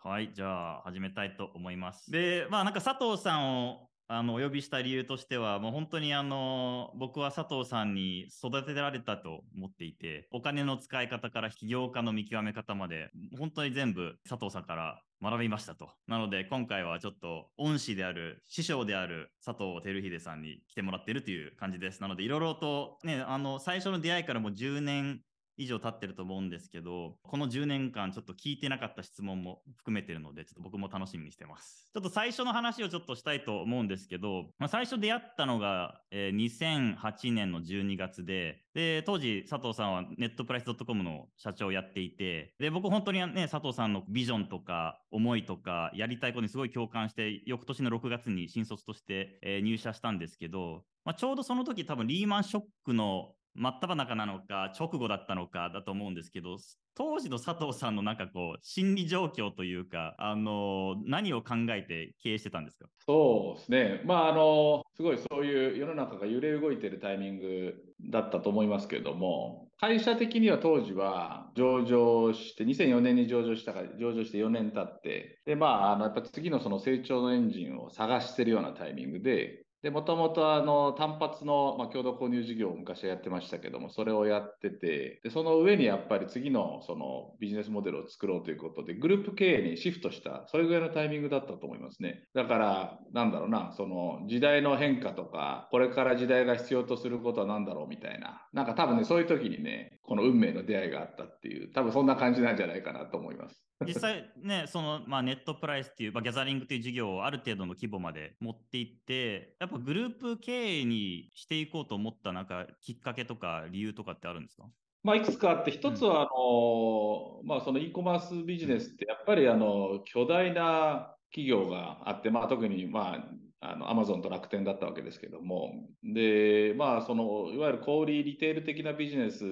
はい、じゃあ始めたいと思います。で、まあなんか佐藤さんをあのお呼びした理由としては、もう本当にあの僕は佐藤さんに育てられたと思っていて、お金の使い方から起業家の見極め方まで、本当に全部佐藤さんから学びましたと。なので今回はちょっと恩師である、師匠である佐藤輝秀さんに来てもらっているという感じです。なのでいろいろとね、あの最初の出会いからもう10年以上経ってると思うんですけど、この10年間ちょっと聞いてなかった質問も含めてるので、ちょっと僕も楽しみにしてます。ちょっと最初の話をちょっとしたいと思うんですけど、まあ、最初出会ったのが、えー、2008年の12月で、で、当時佐藤さんはネットプライス .com の社長をやっていて、で、僕本当にね、佐藤さんのビジョンとか思いとかやりたいことにすごい共感して、翌年の6月に新卒として、えー、入社したんですけど、まあ、ちょうどその時多分リーマンショックの真っ只中なのか、直後だったのかだと思うんですけど、当時の佐藤さんのなんかこう、心理状況というか、あの、何を考えて経営してたんですか？そうですね。まあ、あの、すごいそういう世の中が揺れ動いてるタイミングだったと思いますけれども、会社的には当時は上場して、2004年に上場したから、上場して4年経って、で、まあ、あの、やっぱ次のその成長のエンジンを探してるようなタイミングで、で、もともとあの単発の、まあ、共同購入事業を昔はやってましたけども、それをやってて、で、その上にやっぱり次のそのビジネスモデルを作ろうということで、グループ経営にシフトした、それぐらいのタイミングだったと思いますね。だから、なんだろうな、その時代の変化とか、これから時代が必要とすることは何だろうみたいな、なんか多分ね、そういう時にね、この運命の出会いがあったっていう、多分そんな感じなんじゃないかなと思います。実際ね、その、まあ、ネットプライスっていう、まあ、ギャザリングという事業をある程度の規模まで持っていって、っぱグループ経営にしていこうと思ったなんかきっかけとか理由とかってあるんですか？まあ、いくつかあって、一つはあの、うん、まあ、その e コマースビジネスって、やっぱりあの巨大な企業があって、まあ、特にまああの、アマゾンと楽天だったわけですけども、で、まあ、その、いわゆる小売リテール的なビジネス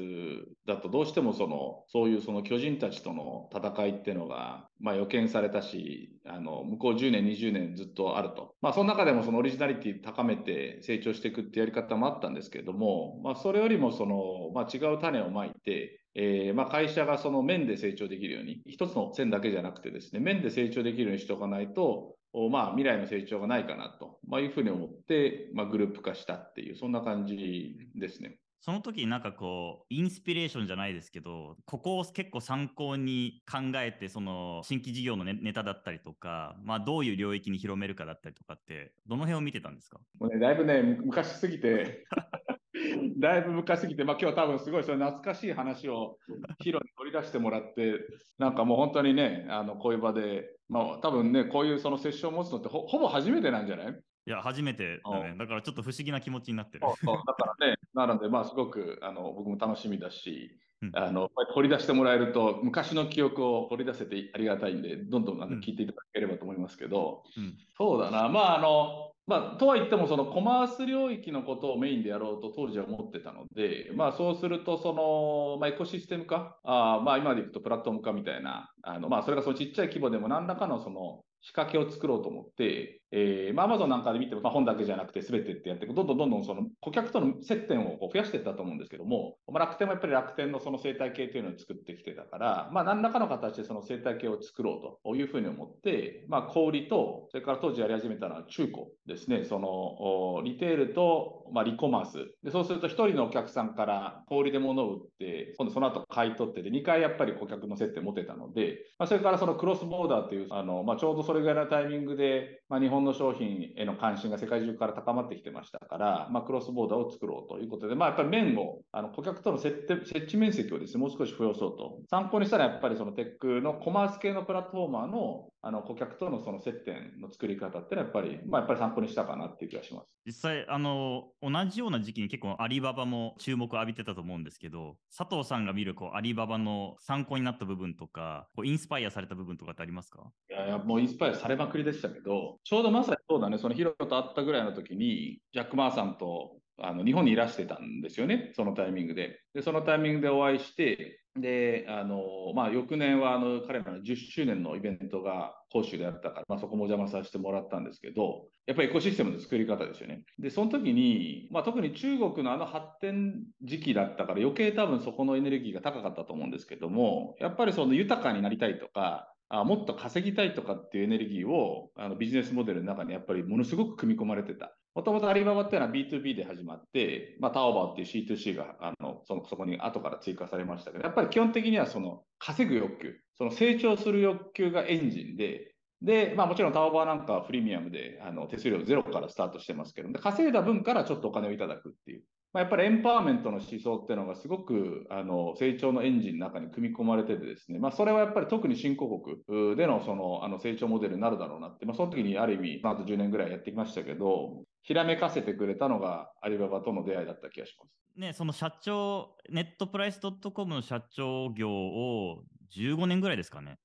だと、どうしてもその、そういうその巨人たちとの戦いっていうのが、まあ予見されたし、あの、向こう10年、20年ずっとあると。まあその中でもそのオリジナリティ高めて成長していくってやり方もあったんですけれども、まあそれよりもその、まあ違う種をまいて、えー、まあ会社がその面で成長できるように、一つの線だけじゃなくてですね、面で成長できるようにしておかないと、まあ、未来の成長がないかなと、まあ、いうふうに思って、まあ、グループ化したっていう、そんな感じですね。その時なんかこう、インスピレーションじゃないですけど、ここを結構参考に考えて、その新規事業のネタだったりとか、まあどういう領域に広めるかだったりとかって、どの辺を見てたんですか？もうね、だいぶね、昔すぎて だいぶ昔すぎて、まあ、今日多分すごいそれ懐かしい話をヒロに取り出してもらって、なんかもう本当にね、あのこういう場で、まあ多分ね、こういうそのセッションを持つのってほほぼ初めてなんじゃない？いや、初めてだね。だからちょっと不思議な気持ちになってる。そうそうだからね、なので、まあすごくあの僕も楽しみだし、あの掘り出してもらえると昔の記憶を掘り出せてありがたいんでどんどんあの聞いていただければと思いますけど、うん、そうだな。まああのまあ、とはいっても、そのコマース領域のことをメインでやろうと当時は思ってたので、まあ、そうすると、その、まあ、エコシステム化、あまあ、今でいくとプラットフォーム化みたいな、あのまあ、それがそのちっちゃい規模でも何らかのその仕掛けを作ろうと思って、えー、まあ、アマゾンなんかで見ても、まあ、本だけじゃなくて全てってやってどんどんどんどんその顧客との接点をこう増やしていったと思うんですけども、まあ、楽天もやっぱり楽天のその生態系というのを作ってきてたから、まあ、何らかの形でその生態系を作ろうというふうに思って、まあ、小売と、それから当時やり始めたのは中古ですね、そのリテールと、まあ、リコマース。でそうすると1人のお客さんから小売で物を売って、今度その後買い取ってで、2回やっぱり顧客の接点持てたので、まあ、それからそのクロスボーダーという、あのまあ、ちょうどそれぐらいのタイミングで、まあ、日本本の商品への関心が世界中から高まってきてましたから、まあ、クロスボーダーを作ろうということで、まあ、やっぱり面を、あの顧客との接設置面積をですね、もう少し増やそうと。参考にしたら、やっぱりそのテックのコマース系のプラットフォーマーのあの顧客とのその接点の作り方ってのはやっぱり、まあ、やっぱり参考にしたかなっていう気がします。実際、あの、同じような時期に結構アリババも注目を浴びてたと思うんですけど、佐藤さんが見るこうアリババの参考になった部分とか、こうインスパイアされた部分とかってありますか？いやいや、もうインスパイアされまくりでしたけど、ちょうどまさにそうだね、そのヒロと会ったぐらいの時に、ジャック・マーさんとあの日本にいらしてたんですよね、そのタイミングで。で、そのタイミングでお会いして、で、あの、まあ、翌年は、あの、彼らの10周年のイベントが講習であったから、まあ、そこもお邪魔させてもらったんですけど、やっぱりエコシステムの作り方ですよね。で、その時に、まあ、特に中国のあの発展時期だったから余計多分そこのエネルギーが高かったと思うんですけども、やっぱりその豊かになりたいとか、あもっと稼ぎたいとかっていうエネルギーをあのビジネスモデルの中にやっぱりものすごく組み込まれてた。もともとアリババっていうのは B2B で始まって、まあ、タオバーっていう C2C があのそのそこに後から追加されましたけど、やっぱり基本的にはその稼ぐ欲求、その成長する欲求がエンジンで、で、まあもちろんタオバーなんかはプレミアムであの手数料ゼロからスタートしてますけど、で稼いだ分からちょっとお金をいただくっていう。まあ、やっぱりエンパワーメントの思想っていうのがすごくあの成長のエンジンの中に組み込まれててですね、まあ、それはやっぱり特に新興国でのそのあの成長モデルになるだろうなって、まあ、その時にある意味、まあ、あと10年ぐらいやってきましたけど、ひらめかせてくれたのがアリババとの出会いだった気がします。ね、その社長、ネットプライス .com の社長業を15年ぐらいですかね。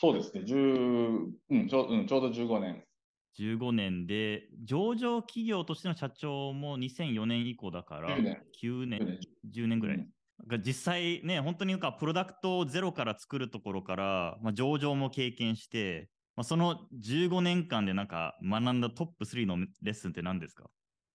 そうですね、10うんちょうん、ちょうど15年。15年で、上場企業としての社長も2004年以降だから、9年、9年10年。ぐらい。うん、実際ね、本当になんかプロダクトをゼロから作るところから、まあ、上場も経験して、まあ、その15年間でなんか学んだトップ3のレッスンって何ですか？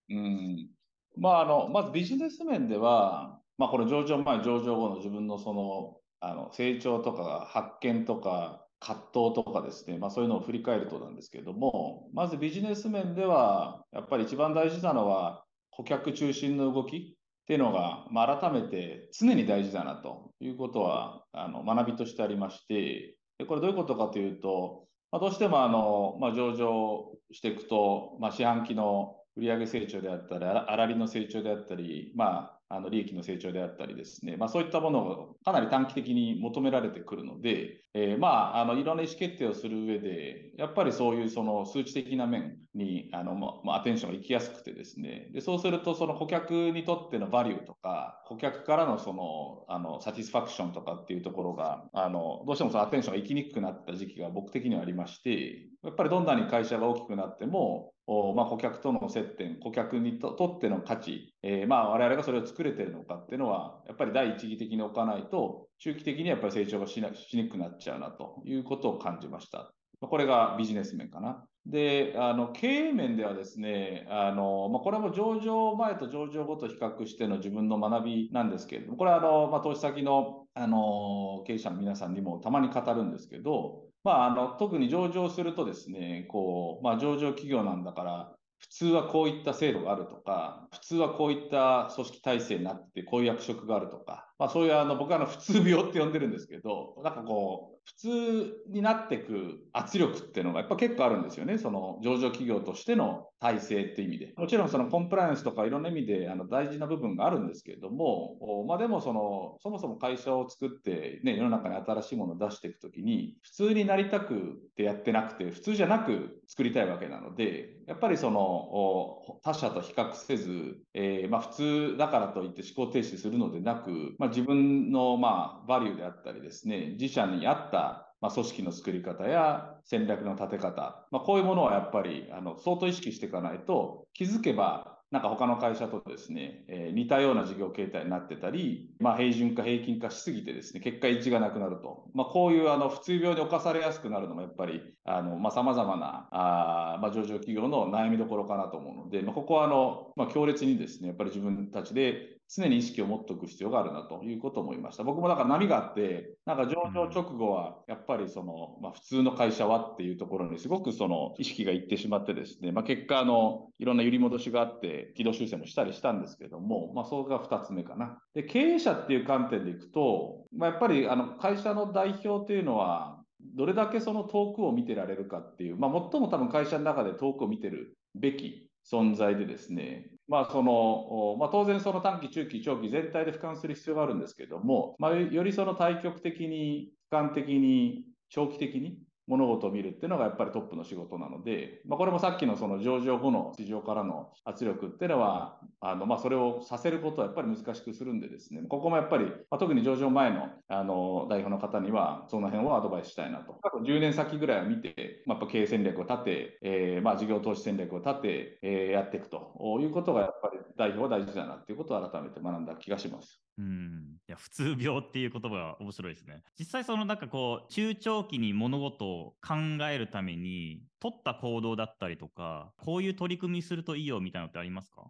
うん。まあ、あのまずビジネス面では、まあ、これ上場前、上場後の自分のそのあの成長とか発見とか葛藤とかですね、まあ、そういうのを振り返るとなんですけれども、まずビジネス面では、やっぱり一番大事なのは、顧客中心の動きっていうのが、まあ、改めて常に大事だなということはあの学びとしてありまして、でこれどういうことかというと、まあ、どうしてもあの、まあ、上場していくと、まあ、四半期の売上成長であったり、粗利の成長であったり、まあ、あの利益の成長であったりですね、まあ、そういったものをかなり短期的に求められてくるので、えー、まあ、あのいろんな意思決定をする上で、やっぱりそういうその数値的な面にあの、まあ、アテンションが行きやすくてですね、でそうするとその顧客にとってのバリューとか、顧客からのそのあのサティスファクションとかっていうところが、あのどうしてもそのアテンションが行きにくくなった時期が僕的にはありまして、やっぱりどんなに会社が大きくなっても、まあ、顧客との接点、顧客にとっての価値、えー、まあ我々がそれを作れてるのかっていうのは、やっぱり第一義的に置かないと、中期的にやっぱり成長がしなしにくくなっちゃうなということを感じました。これがビジネス面かな。で、あの経営面ではですね、あのまあ、これも上場前と上場後と比較しての自分の学びなんですけれども、これはあの、まあ、投資先のあの経営者の皆さんにもたまに語るんですけど、まあ、あの特に上場するとですね、こうまあ、上場企業なんだから、普通はこういった制度があるとか、普通はこういった組織体制になって、こういう役職があるとか、まあ、そういうあの僕はあの普通病って呼んでるんですけど、なんかこう、普通になっていく圧力っていうのがやっぱ結構あるんですよね。その上場企業としての体制っていう意味で。もちろんそのコンプライアンスとかいろんな意味であの大事な部分があるんですけれども、まあでもその、そもそも会社を作ってね、世の中に新しいものを出していくときに、普通になりたくてやってなくて、普通じゃなく作りたいわけなので、やっぱりその他社と比較せず、えー、まあ普通だからといって思考停止するのでなく、まあ、自分のまあバリューであったりですね、自社に合ったまあ、組織の作り方や戦略の立て方、まあ、こういうものはやっぱりあの相当意識していかないと気づけばなんか他の会社とですね、えー、似たような事業形態になってたり、まあ、平準化、平均化しすぎてですね、結果一致がなくなると。まあ、こういうあの普通病に侵されやすくなるのもやっぱり、あの、まあ、様々な、あまあ、上場企業の悩みどころかなと思うので、まあ、ここはあの、まあ、強烈にですね、やっぱり自分たちで常に意識を持っておく必要があるなということを思いました。僕もだから波があって、なんか上場直後は、やっぱりその、まあ、普通の会社はっていうところにすごくその意識がいってしまってですね、まあ、結果、あの、いろんな揺り戻しがあって、軌道修正もしたりしたんですけども、まあ、それが2つ目かな。で、経営者っていう観点でいくと、まあ、やっぱりあの会社の代表というのは、どれだけその遠くを見てられるかっていう、まあ、最も多分会社の中で遠くを見てるべき存在でですね、まあそのまあ、当然その短期、中期、長期全体で俯瞰する必要があるんですけども、まあ、よりその対極的に、俯瞰的に、長期的に物事を見るっていうのがやっぱりトップの仕事なので、まあ、これもさっきのその上場後の市場からの圧力っていうのは、あのまあそれをさせることはやっぱり難しくするんでですね、ここもやっぱり、まあ、特に上場前のあの代表の方には、その辺をアドバイスしたいなと。過去10年先ぐらいは見て、まあ、やっぱ経営戦略を立て、えー、まあ事業投資戦略を立て、えー、やっていくということがやっぱり代表は大事だなっていうことを改めて学んだ気がします。うん、いや普通病っていう言葉が面白いですね。実際そのなんかこう中長期に物事を考えるために取った行動だったりとかこういう取り組みするといいよみたいなのってありますか？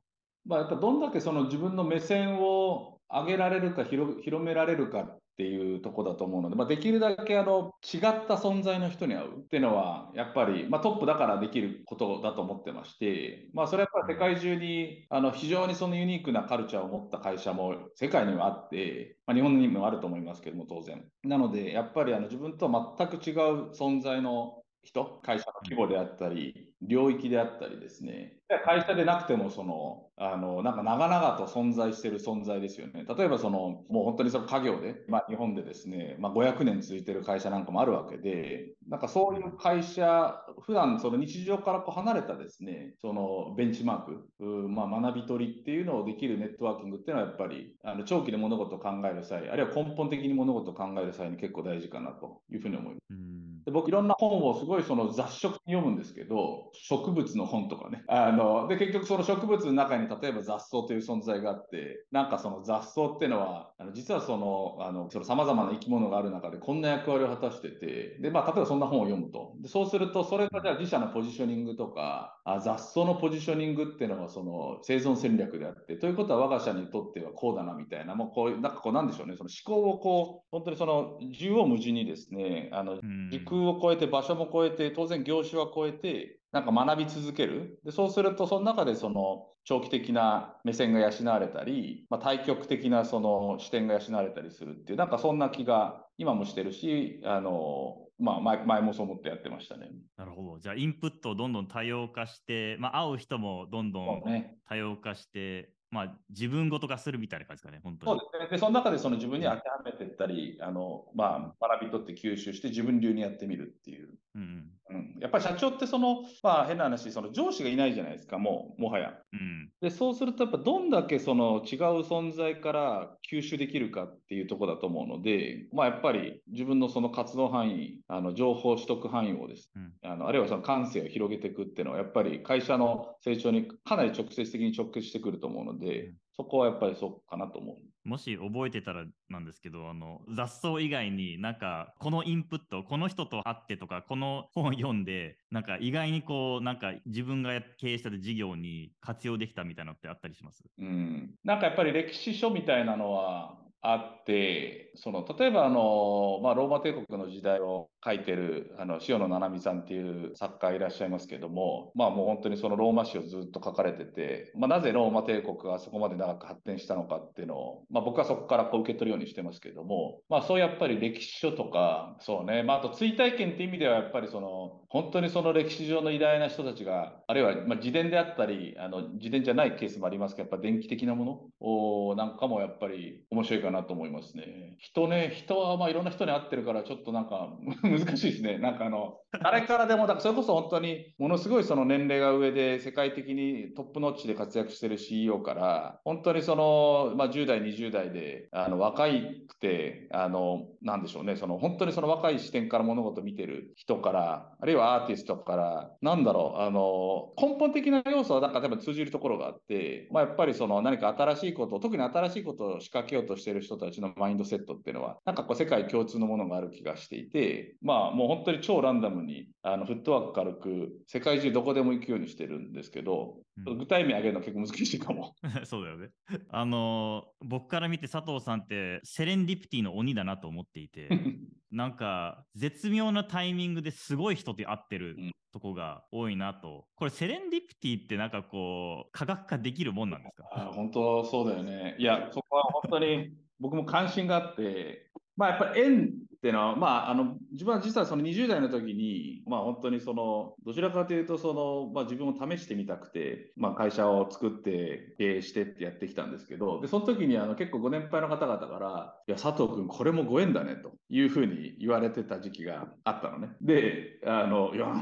まあ、やっぱどんだけその自分の目線を上げられるか広められるかっていうとこだと思うので、まあ、できるだけあの違った存在の人に会うっていうのは、やっぱり、まあ、トップだからできることだと思ってまして、まあ、それはやっぱり世界中にあの非常にそのユニークなカルチャーを持った会社も世界にはあって、まあ、日本にもあると思いますけども、当然。なので、やっぱりあの自分とは全く違う存在の人、会社の規模であったり、領域であったりですね、会社でなくても、その、あの、なんか長々と存在している存在ですよね。例えば、その、もう本当にその家業で、まあ日本でですね、まあ500年続いている会社なんかもあるわけで、なんかそういう会社、普段その日常からこう離れたですね、そのベンチマーク、まあ学び取りっていうのをできるネットワーキングっていうのはやっぱり、あの長期で物事を考える際、あるいは根本的に物事を考える際に結構大事かなというふうに思います。で僕いろんな本をすごいその雑食に読むんですけど、植物の本とかね。あの、で、結局その植物の中に例えば雑草という存在があって、なんかその雑草っていうのは、あの実はその、あの、その様々な生き物がある中でこんな役割を果たしてて、で、まあ、例えばそんな本を読むと。でそうすると、それがじゃあ自社のポジショニングとか、あ雑草のポジショニングっていうのはその生存戦略であって、ということは我が社にとってはこうだなみたいな、もうこういう、なんかこうなんでしょうね、その思考をこう、本当にその縦横無尽にですね、あの、時空を超えて場所も超えて、当然業種は超えて、なんか学び続ける。で、そうすると、その中でその長期的な目線が養われたり、まあ、対極的なその視点が養われたりするっていう、なんかそんな気が今もしてるし、あの、まあ前、前もそう思ってやってましたね。なるほど。じゃあ、インプットをどんどん多様化して、まあ、会う人もどんどん多様化して、まあ、自分ごと化するみたいな感じですかね、本当に。そうですね。で、その中でその自分に当てはめていったり、あの、まあ、学び取って吸収して自分流にやってみるっていう。うん、うん、やっぱり社長ってその、まあ変な話、その上司がいないじゃないですか、もう、もはや。うん、で、そうすると、やっぱどんだけその違う存在から吸収できるかっていうところだと思うので、まあやっぱり自分のその活動範囲、あの情報取得範囲をです、うん、あのあるいはその感性を広げていくっていうのは、やっぱり会社の成長にかなり直接的に直結してくると思うので、そこはやっぱりそうかなと思う。もし覚えてたらなんですけど、あの雑草以外になんかこのインプット、この人と会ってとか、この本読んで、なんか意外にこう、なんか自分が経営した事業に活用できたみたいなのってあったりします？うん。なんかやっぱり歴史書みたいなのはあって、その例えばあの、まあ、ローマ帝国の時代を書いてるあの塩野七海さんっていう作家いらっしゃいますけども、まあ、もう本当にそのローマ史をずっと書かれてて、まあ、なぜローマ帝国がそこまで長く発展したのかっていうのを、まあ、僕はそこからこう受け取るようにしてますけども、まあ、そうやっぱり歴史書とかそうね、まあ、あと追体験っていう意味ではやっぱりその本当にその歴史上の偉大な人たちがあるいはまあ自伝であったりあの自伝じゃないケースもありますけどやっぱ電気的なものをなんかもやっぱり面白いかなと思いますね。人ね人はまあいろんな人に会ってるからちょっとなんか 難しいですね。なんかあの、誰からでも、だからそれこそ本当にものすごいその年齢が上で世界的にトップノッチで活躍してる CEO から、本当にその、まあ10代、20代で、あの、若いくて、あの、なんでしょうね、その本当にその若い視点から物事を見てる人から、あるいはアーティストから、なんだろう、あの、根本的な要素はなんか多分通じるところがあって、まあやっぱりその何か新しいこと、特に新しいことを仕掛けようとしている人たちのマインドセットっていうのは、なんかこう世界共通のものがある気がしていて、まあもう本当に超ランダムにあのフットワーク軽く世界中どこでも行くようにしてるんですけど、うん、具体名挙げるの結構難しいかも。そうだよね。あの僕から見て佐藤さんってセレンディプティの鬼だなと思っていて なんか絶妙なタイミングですごい人と会ってるとこが多いなと。これセレンディプティってなんかこう科学化できるもんなんですか？あ本当そうだよね。いやそこは本当に僕も関心があってまあやっぱり縁っていうのは、まあ、あの自分は実はその20代の時に、まあ、本当にそのどちらかというとその、まあ、自分を試してみたくて、まあ、会社を作って経営してってやってきたんですけどでその時にあの結構ご年配の方々から「いや佐藤君これもご縁だね」というふうに言われてた時期があったのね。であのいや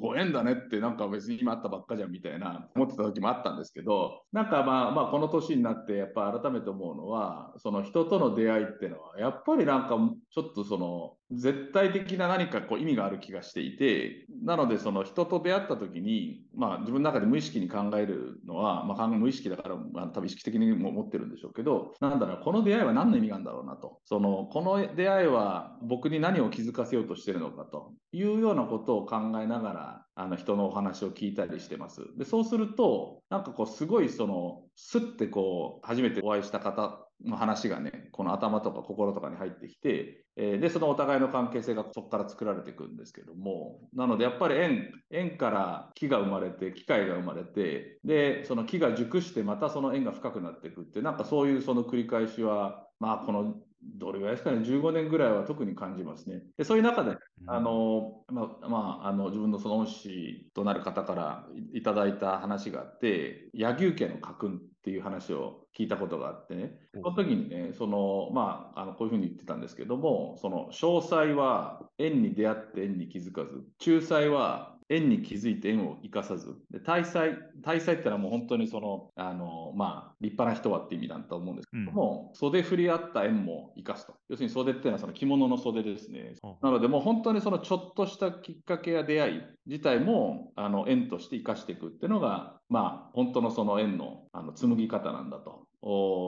ご縁だねってなんか別に今あったばっかじゃんみたいな思ってた時もあったんですけどなんかまあまあこの年になってやっぱ改めて思うのはその人との出会いっていうのはやっぱりなんかちょっとそのの絶対的な何かこう意味がある気がしていて、なのでその人と出会った時に、まあ自分の中で無意識に考えるのは、まあ無意識だから、まあ、多分意識的にも持ってるんでしょうけど、なんだろう、この出会いは何の意味があるんだろうなと。その、この出会いは僕に何を気づかせようとしてるのかというようなことを考えながら、あの人のお話を聞いたりしてます。で、そうすると、なんかこうすごいその、すってこう、初めてお会いした方の話がね、この頭とか心とかに入ってきて、えー、で、そのお互いの関係性がそこから作られていくんですけども、なのでやっぱり縁、縁から木が生まれて、機械が生まれて、で、その木が熟してまたその縁が深くなっていくって、なんかそういうその繰り返しは、まあこのどれぐらいですかね、15年ぐらいは特に感じますね。でそういう中で、あのまあまあ、あの自分のその恩師となる方からいただいた話があって、柳生家の家訓っていう話を聞いたことがあってね、その時にね、そのまあ、あのこういうふうに言ってたんですけども、その詳細は縁に出会って縁に気づかず、仲裁は縁に気づいて縁を生かさず、で大祭、大祭ってのはもう本当にその、あの、まあ、立派な人はって意味だと思うんですけども、うん、袖振り合った縁も生かすと。要するに袖っていうのはその着物の袖ですね。なのでもう本当にそのちょっとしたきっかけや出会い自体も、あの、縁として生かしていくっていうのが、まあ、本当のその縁のあの紡ぎ方なんだと。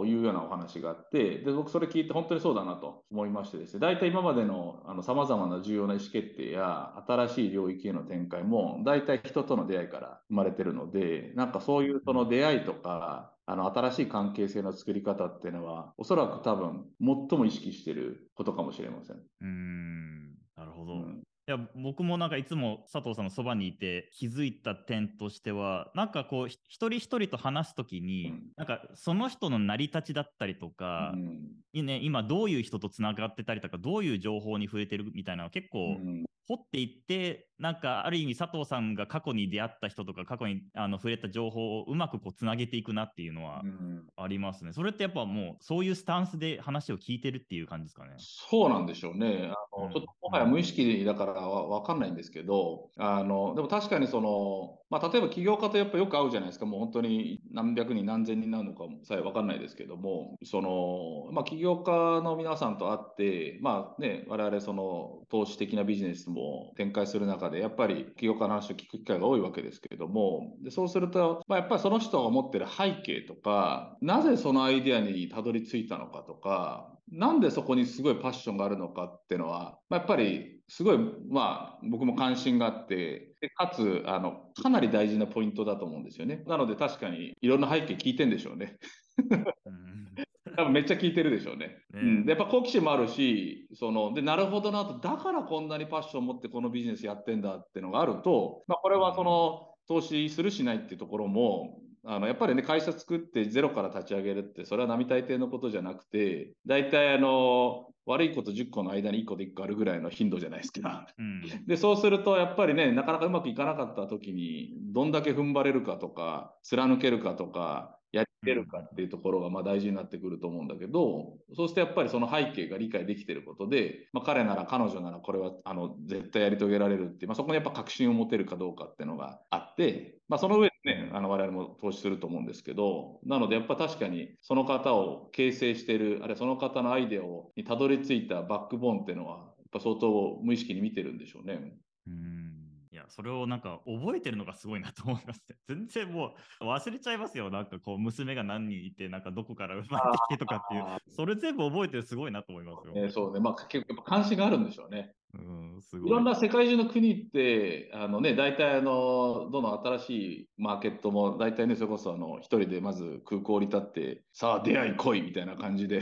いうようなお話があって、で僕それ聞いて本当にそうだなと思いましてですね、大体今までのさまざまな重要な意思決定や新しい領域への展開も大体人との出会いから生まれてるので、なんかそういうその出会いとか、あの新しい関係性の作り方っていうのは、おそらく多分最も意識してることかもしれません。うんなるほど、うんいや僕もなんかいつも佐藤さんのそばにいて気づいた点としてはなんかこう一人一人と話す時に、うん、なんかその人の成り立ちだったりとか、うん、ね、今どういう人とつながってたりとかどういう情報に触れてるみたいなのは結構掘っていってなんかある意味佐藤さんが過去に出会った人とか過去にあの触れた情報をうまくこうつなげていくなっていうのはありますね。それってやっぱもうそういうスタンスで話を聞いてるっていう感じですかね。そうなんでしょうね。あの、うん、ちょっともはや無意識だからわかんないんですけど、あのでも確かにそのまあ、例えば起業家とやっぱよく会うじゃないですか、もう本当に何百人、何千人なのかさえ分かんないですけども、そのまあ、起業家の皆さんと会って、まあね、我々その投資的なビジネスも展開する中で、やっぱり起業家の話を聞く機会が多いわけですけれども、でそうすると、まあ、やっぱりその人が持ってる背景とか、なぜそのアイデアにたどり着いたのかとか、なんでそこにすごいパッションがあるのかっていうのは、まあ、やっぱりすごい、まあ、僕も関心があって、でかつあの、かなり大事なポイントだと思うんですよね。なので確かにいろんな背景聞いてんでしょうね。多分めっちゃ聞いてるでしょうね。ねうん、でやっぱ好奇心もあるし、そのでなるほどなと、だからこんなにパッション持ってこのビジネスやってんだっていうのがあると、まあ、これはその、投資するしないっていうところも、あのやっぱりね、会社作ってゼロから立ち上げるって、それは並大抵のことじゃなくて、大体あの、悪いこと10個の間に1個で1個あるぐらいの頻度じゃないですか。うん、で、そうすると、やっぱりね、なかなかうまくいかなかった時に、どんだけ踏ん張れるかとか、貫けるかとか、やってるかっていうところがまあ大事になってくると思うんだけど、そうするとやっぱりその背景が理解できてることで、まあ、彼なら彼女ならこれはあの絶対やり遂げられるっていう、まあ、そこにやっぱ確信を持てるかどうかっていうのがあって、まあ、その上でね、あの我々も投資すると思うんですけど、なのでやっぱ確かにその方を形成している、あるいはその方のアイデアをにたどり着いたバックボーンっていうのは、やっぱ相当無意識に見てるんでしょうね。うんいや、それをなんか覚えてるのがすごいなと思いますね。全然もう忘れちゃいますよ。なんかこう、娘が何人いて、なんかどこから生まれてきてとかっていう、それ全部覚えてるすごいなと思いますよ。えー、そうね。まあ結構関心があるんでしょうね。うん、すごいいろんな世界中の国って、あのね、大体あの、どの新しいマーケットも、大体ね、それこそあの、一人でまず空港降り立って、さあ出会い来いみたいな感じで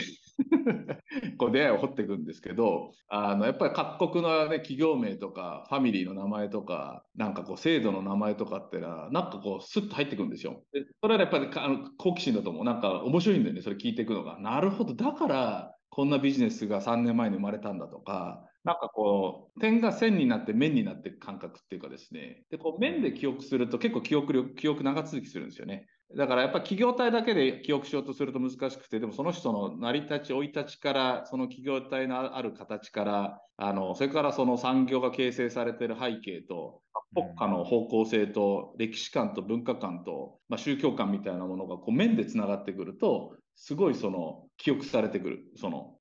こう出会いを掘っていくんですけど、あの、やっぱり各国のね、企業名とか、ファミリーの名前とか、なんかこう、制度の名前とかってのは、なんかこう、スッと入ってくるんですよ。でそれはやっぱりあの好奇心だと思う。なんか面白いんだよね、それ聞いていくのが。なるほど、だから、こんなビジネスが3年前に生まれたんだとか、なんかこう、点が線になって面になっていく感覚っていうかですね、で、こう、面で記憶すると結構記憶力、記憶長続きするんですよね。だからやっぱ企業体だけで記憶しようとすると難しくて、でもその人の成り立ち、生い立ちから、その企業体のある形から、あの、それからその産業が形成されている背景と、国家の方向性と、歴史観と文化観と、まあ、宗教観みたいなものがこう面でつながってくると、すごいその記憶されてくる。その、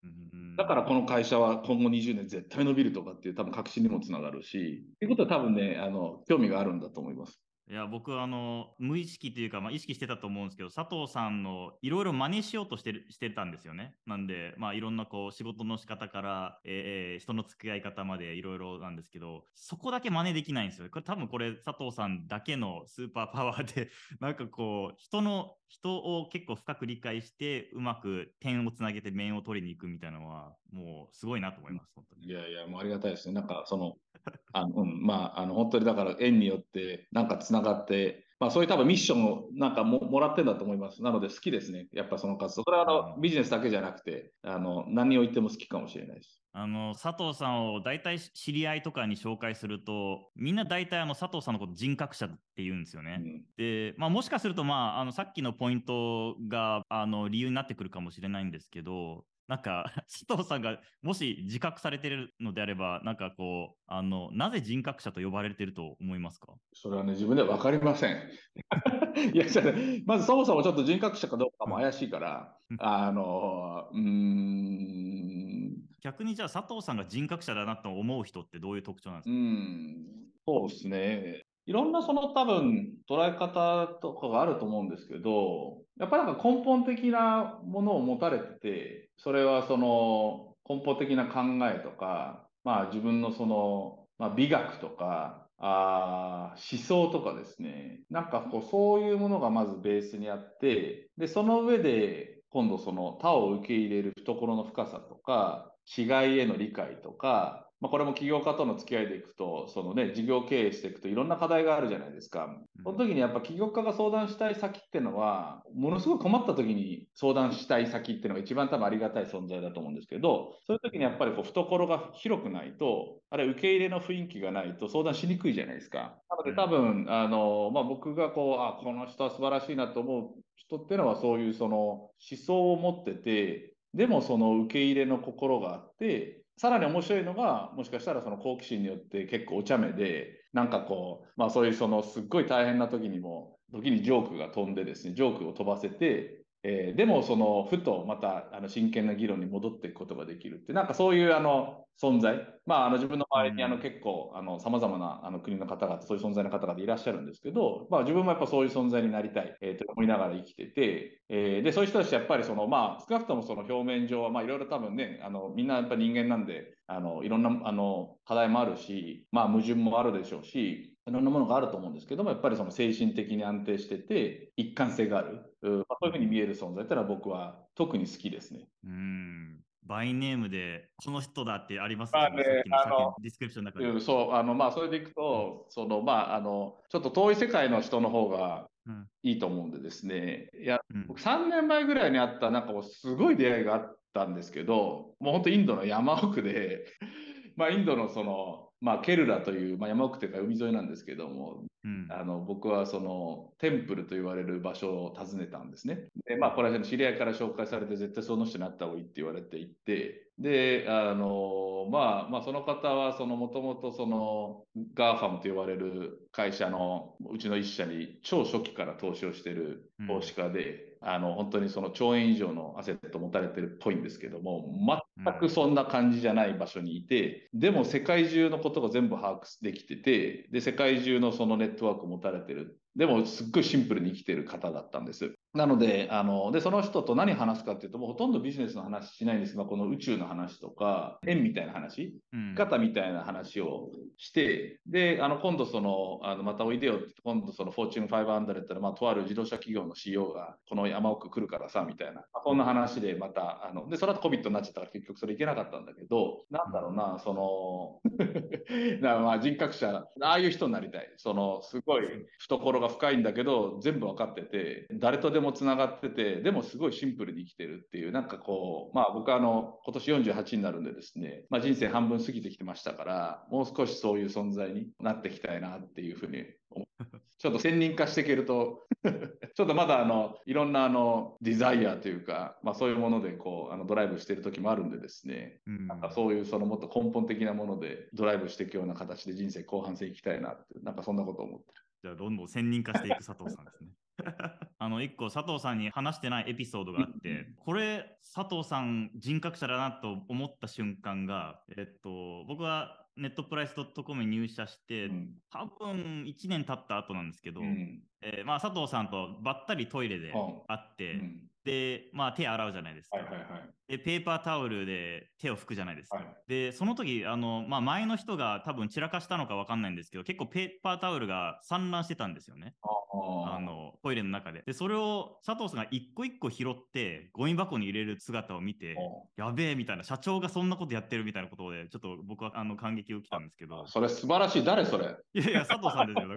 だからこの会社は今後20年絶対伸びるとかっていう多分確信にもつながるし、っていうことは多分ね、あの、興味があるんだと思います。いや、僕、あの、無意識というか、まあ、意識してたと思うんですけど、佐藤さんのいろいろ真似しようとしてるしてたんですよね。なんで、まあ、いろんなこう仕事の仕方から、えー、人の付き合い方までいろいろなんですけど、そこだけ真似できないんですよ。これ多分これ、佐藤さんだけのスーパーパワーで、なんかこう、人の、人を結構深く理解して、うまく点をつなげて面を取りに行くみたいなのは、もうすごいなと思います、本当に。いやいや、もうありがたいですね。なんか、その、あの、うん、まあ、あの、本当にだから縁によって、なんかつながって、まあ、そういう多分ミッションをなんかももらってんだと思います。なので好きですね。やっぱその活動。これはあの、ビジネスだけじゃなくて、あの、何を言っても好きかもしれないです。あの、佐藤さんを大体知り合いとかに紹介すると、みんな大体あの、佐藤さんのこと人格者って言うんですよね。うん、で、まあもしかすると、まあ、あの、さっきのポイントが、あの、理由になってくるかもしれないんですけど、なんか、佐藤さんがもし自覚されてるのであれば、なんかこう、あの、なぜ人格者と呼ばれてると思いますか？それはね、自分では分かりません。いや、まずそもそもちょっと人格者かどうかも怪しいから、うん、あの、うん。逆にじゃあ佐藤さんが人格者だなと思う人ってどういう特徴なんですか？うん、そうですね。いろんなその多分捉え方とかがあると思うんですけど、やっぱりなんか根本的なものを持たれてて、それはその根本的な考えとか、まあ自分のその、まあ、美学とか、あ思想とかですね、なんかこうそういうものがまずベースにあって、で、その上で今度その他を受け入れる懐の深さとか、違いへの理解とか、まあ、これも起業家との付き合いでいくと、そのね、事業経営していくといろんな課題があるじゃないですか。その時にやっぱ起業家が相談したい先っていうのは、ものすごい困った時に相談したい先っていうのが一番多分ありがたい存在だと思うんですけど、そういう時にやっぱりこう懐が広くないと、あれ受け入れの雰囲気がないと相談しにくいじゃないですか。なので多分、あの、まあ、僕がこう、あ、この人は素晴らしいなと思う人っていうのはそういうその思想を持ってて、でもその受け入れの心があって、さらに面白いのが、もしかしたらその好奇心によって結構お茶目で、なんかこう、まあそういうそのすっごい大変な時にも、時にジョークが飛んでですね、ジョークを飛ばせて、えー、でもそのふとまたあの真剣な議論に戻っていくことができるってなんかそういうあの存在。まああの自分の周りにあの結構さまざまなあの国の方々そういう存在の方々いらっしゃるんですけど、まあ、自分もやっぱそういう存在になりたい、えー、と思いながら生きてて、えー、でそういう人たちやっぱりそのまあ少なくともその表面上はまあいろいろ多分ねあのみんなやっぱ人間なんであのいろんなあの課題もあるし、まあ、矛盾もあるでしょうしいろんなものがあると思うんですけども、やっぱりその精神的に安定してて、一貫性がある、うまあ、そういうふうに見える存在ってのは僕は特に好きですね。うん。 by name でこの人だってありますか、ね、あの description の中で。そう、あのまあ、それでいくと、そのまあ、あのちょっと遠い世界の人の方がいいと思うんでですね、いや、うん、僕3年前ぐらいにあった、なんかすごい出会いがあったんですけど、もう本当インドの山奥で、まあ、インドのその、まあ、ケララという、まあ、山奥というか海沿いなんですけども、うん、あの僕はその temple と言われる場所を訪ねたんですね。で、まあ、これは知り合いから紹介されて絶対その人になった方がいいって言われて行って、で、あの、まあ、まあ、その方は、その、もともとその、 GAFAM と呼ばれる会社のうちの一社に超初期から投資をしている投資家で、うん、あの、本当にその兆円以上のアセット持たれてるっぽいんですけども、全くそんな感じじゃない場所にいて、でも世界中のことが全部把握できてて、で、世界中のそのネットワークを持たれてるでも、すっごいシンプルに生きてる方だったんです。なので、あの、で、その人と何話すかっていうと、もうほとんどビジネスの話しないんです。が、この宇宙の話とか、縁みたいな話、うん、方みたいな話をして、で、あの、今度その、あの、またおいでよって、今度その、フォーチュン500ってまあ、とある自動車企業の CEO が、この山奥来るからさ、みたいな、そんな話でまた、あの、で、その後 COVID になっちゃったから結局それいけなかったんだけど、なんだろうな、その、まあ人格者、ああいう人になりたい。その、すごい懐が深いんだけど、全部分かってて、誰とでもつながってて、でもすごいシンプルに生きてるっていう、なんかこう、まあ僕はあの、今年48になるんでですね、まあ人生半分過ぎてきてましたから、もう少しそういう存在になっていきたいなっていうふうに ちょっと専任化していけると ちょっとまだあのいろんなあのデザイアというか、まあ、そういうものでこうあのドライブしている時もあるんでですね、うん、なんかそういうそのもっと根本的なものでドライブしていくような形で人生後半戦いきたいなってなんかそんなことを思ってる。じゃあどんどん専任化していく佐藤さんですね。あの一個佐藤さんに話してないエピソードがあって、これ佐藤さん人格者だなと思った瞬間が、えっと、僕はネットプライス .com に入社して、うん、多分1年経った後なんですけど、うん、えー、まあ、佐藤さんとばったりトイレで会って、うん、で、まあ、手洗うじゃないですか、はいはいはい、でペーパータオルで手を拭くじゃないですか、はい、でその時あの、まあ、前の人が多分散らかしたのか分かんないんですけど結構ペーパータオルが散乱してたんですよね。あのトイレの中で。でそれを佐藤さんが一個一個拾ってゴミ箱に入れる姿を見てやべえみたいな社長がそんなことやってるみたたいなことでちょっと僕はあの感激を受けたんですけど。それ素晴らしい。誰それ？いやいや佐藤さんですよ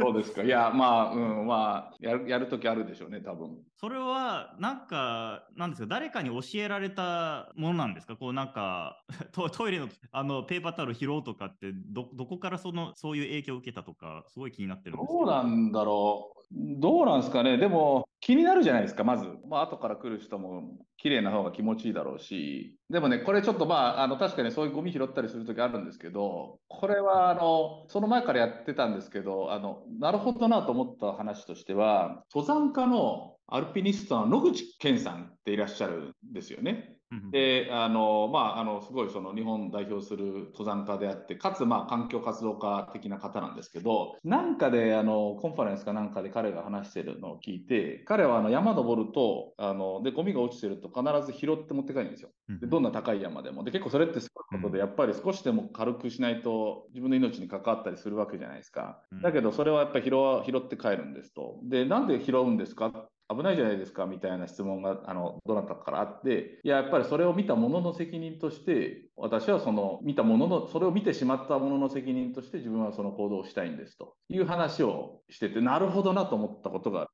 そうですか。いや、まあ、うん、まあ、やる、やるときあるでしょうね、多分。それは、なんか、なんですか、誰かに教えられたものなんですか？こう、なんか、トトイレの、あの、ペーパータオル拾おうとかって、ど、どこからその、そういう影響を受けたとか、すごい気になってるんですどうなんだろう。どうなんですかね？でも、気になるじゃないですか、まず。まあ、後から来る人も、綺麗な方が気持ちいいだろうし。でもね、これちょっとまあ、あの、確かにそういうゴミ拾ったりするときあるんですけど、これは、あの、その前からやってたんですけど、あの、なるほどなと思った話としては、登山家のアルピニストの野口健さんっていらっしゃるんですよね。で、あの、まあ、あの、すごいその日本代表する登山家であって、かつ、まあ、環境活動家的な方なんですけど、なんかで、あの、コンファレンスかなんかで彼が話してるのを聞いて、彼はあの山登ると、あの、で、ゴミが落ちてると必ず拾って持って帰るんですよ。で、どんな高い山でも。で、結構それってすごいことで、やっぱり少しでも軽くしないと自分の命に関わったりするわけじゃないですか。だけど、それはやっぱり拾拾って帰るんですと。で、なんで拾うんですか危ないじゃないですかみたいな質問があのどなたからあっていややっぱりそれを見たものの責任として私はその見たもののそれを見てしまったものの責任として自分はその行動をしたいんですという話をしててなるほどなと思ったことがある。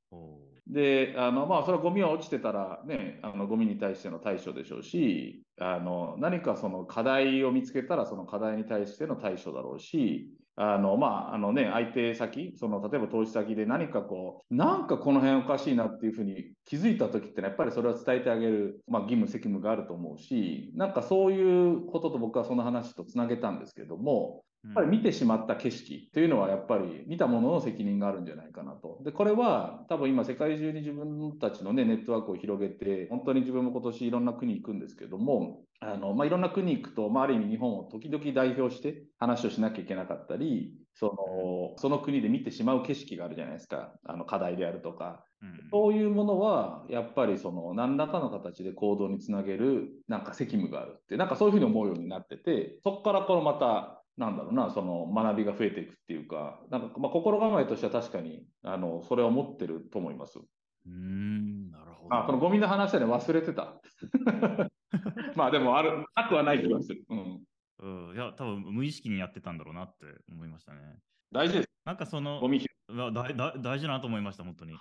であのまあそれはゴミは落ちてたらねあのゴミに対しての対処でしょうしあの何かその課題を見つけたらその課題に対しての対処だろうしあの、まあ、あのね、相手先、その、例えば投資先で何かこう、なんかこの辺おかしいなっていうふうに気づいた時ってのは、やっぱりそれは伝えてあげる、まあ、義務、責務があると思うし、なんかそういうことと僕はその話とつなげたんですけども、やっぱり見てしまった景色というのはやっぱり見たものの責任があるんじゃないかなと。で、これは多分今世界中に自分たちのね、ネットワークを広げて、本当に自分も今年いろんな国行くんですけども、あの、まあ、いろんな国行くと、まあ、ある意味日本を時々代表して話をしなきゃいけなかったり、その、その国で見てしまう景色があるじゃないですか。あの、課題であるとか。うん、そういうものは、やっぱりその、何らかの形で行動につなげる、なんか責務があるって、なんかそういうふうに思うようになってて、そこからこのまた、なんだろうな、その学びが増えていくっていうか、なんかまあ心構えとしては確かに、あの、それは持ってると思います。うん、なるほど。あ、このゴミの話で忘れてた。まあでもある、なくはない気がする。うん。うん、いや、多分無意識にやってたんだろうなって思いましたね。大事です。なんかその、ゴミだだ大事だなと思いました、本当に。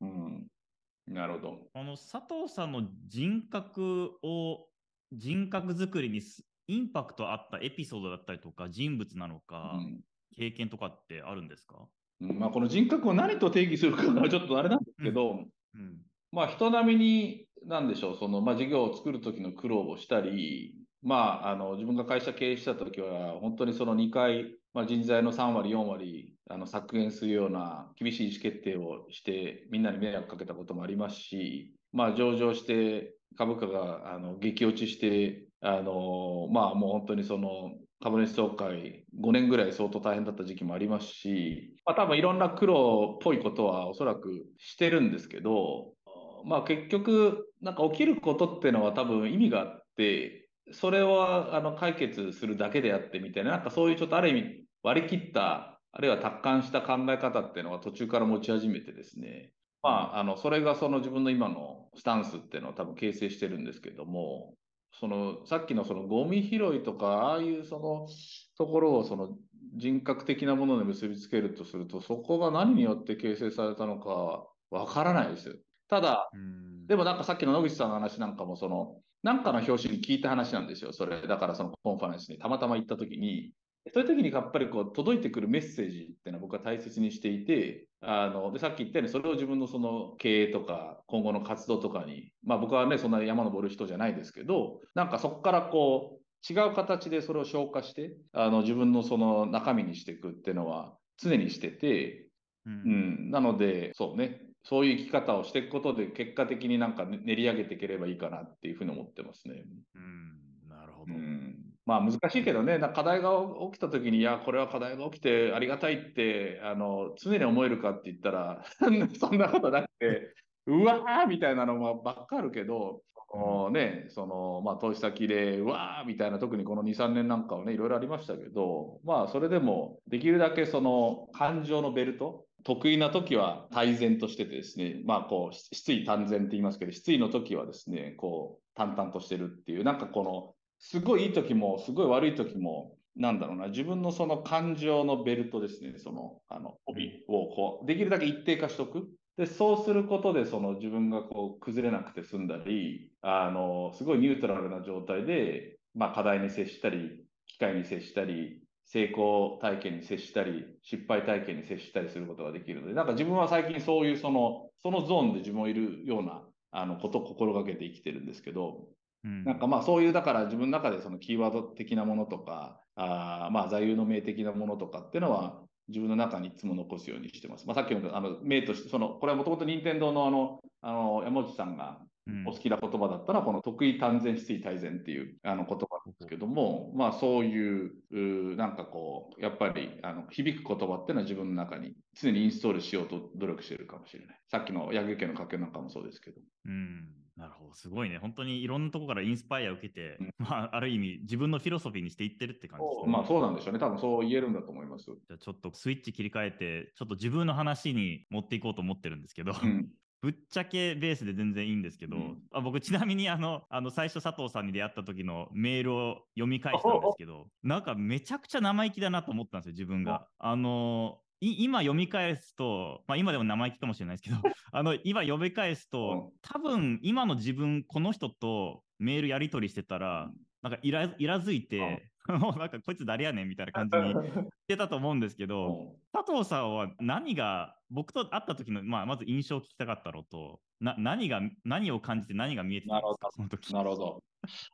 うん。なるほど。あの、佐藤さんの人格を、人格作りにインパクトあったエピソードだったりとか、人物なのか、うん、経験とかってあるんですか、うん、まあ、この人格を何と定義するかがちょっとあれなんですけど、うん、うん、まあ、人並みに、なんでしょう、その、まあ、事業を作る時の苦労をしたり、まあ、あの自分が会社経営した時は、本当にその2回、まあ、人材の3割、4割あの削減するような厳しい意思決定をして、みんなに迷惑かけたこともありますし、まあ、上場して株価があの激落ちして、あのまあ、もう本当にその株主総会5年ぐらい相当大変だった時期もありますし、まあ、多分いろんな苦労っぽいことはおそらくしてるんですけど、まあ、結局なんか起きることっていうのは多分意味があってそれをあの解決するだけであってみたいななんかそういうちょっとある意味割り切ったあるいは達観した考え方っていうのは途中から持ち始めてですね。まあ、あのそれがその自分の今のスタンスっていうのを多分形成してるんですけども、そのさっきのそのゴミ拾いとか、ああいうそのところをその人格的なもので結びつけるとすると、そこが何によって形成されたのかわからないですよ。ただ、でもなんかさっきの野口さんの話なんかも、その、なんかの表紙に聞いた話なんですよ、それ。だからそのコンファレンスにたまたま行った時に、そういう時にやっぱりこう届いてくるメッセージっていうのは僕は大切にしていて、あのでさっき言ったようにそれを自分のその経営とか今後の活動とかに、まあ僕はね、そんな山登る人じゃないですけど、なんかそこからこう違う形でそれを消化して、あの自分のその中身にしていくっていうのは常にしてて、うん、なので、そうね、そういう生き方をしていくことで、結果的になんか練り上げていければいいかなっていうふうに思ってますね。うん、なるほど。うんまあ難しいけどね、課題が起きたときに、いや、これは課題が起きてありがたいって、あの常に思えるかって言ったら、そんなことなくて、うわーみたいなのもばっかあるけど、ね、その、まあ、投資先で、うわーみたいな、特にこの2、3年なんかはね、いろいろありましたけど、まあ、それでも、できるだけその、感情のベルト、得意な時は泰然としててですね、まあ、こう、失意単然って言いますけど、失意の時はですね、こう、淡々としてるっていう、なんかこの、すごいいい時も、すごい悪い時も、なんだろうな、自分のその感情のベルトですね、その、あの、帯をこう、できるだけ一定化しとく。で、そうすることで、その自分がこう崩れなくて済んだり、あの、すごいニュートラルな状態で、まあ課題に接したり、機会に接したり、成功体験に接したり、失敗体験に接したりすることができるので、なんか自分は最近そういうその、そのゾーンで自分をいるような、あの、ことを心がけて生きてるんですけど、うん、なんかまあそういう、だから自分の中でそのキーワード的なものとか、あまあ座右の銘的なものとかっていうのは、自分の中にいつも残すようにしてます。まあ、さっきのあの名として、そのこれはもともと任天堂のあのあの山内さんがお好きな言葉だったら、うん、この得意単全失意大全っていうあの言葉なんですけども、まあそういう、なんかこう、やっぱりあの響く言葉っていうのは自分の中に常にインストールしようと努力しているかもしれない。さっきの八木家の家系なんかもそうですけど。うんなるほど、すごいね。本当にいろんなところからインスパイアを受けて、うん、まあ、ある意味、自分のフィロソフィーにしていってるって感じですね。まあ、そうなんでしょうね。多分そう言えるんだと思います。じゃあ、ちょっとスイッチ切り替えて、ちょっと自分の話に持っていこうと思ってるんですけど、うん、ぶっちゃけベースで全然いいんですけど、うん、あ僕ちなみにあのあの最初佐藤さんに出会った時のメールを読み返したんですけどなんかめちゃくちゃ生意気だなと思ったんですよ自分が。あの今読み返すと、まあ、今でも生意気かもしれないですけど あの今読み返すと多分今の自分この人とメールやり取りしてたらなんかいらいらづいてもうなん かこいつ誰やねんみたいな感じに言ってたと思うんですけど佐藤さんは何が僕と会った時の、まあ、まず印象を聞きたかったのとな何が何を感じて何が見えてたんですか？その時。なるほど。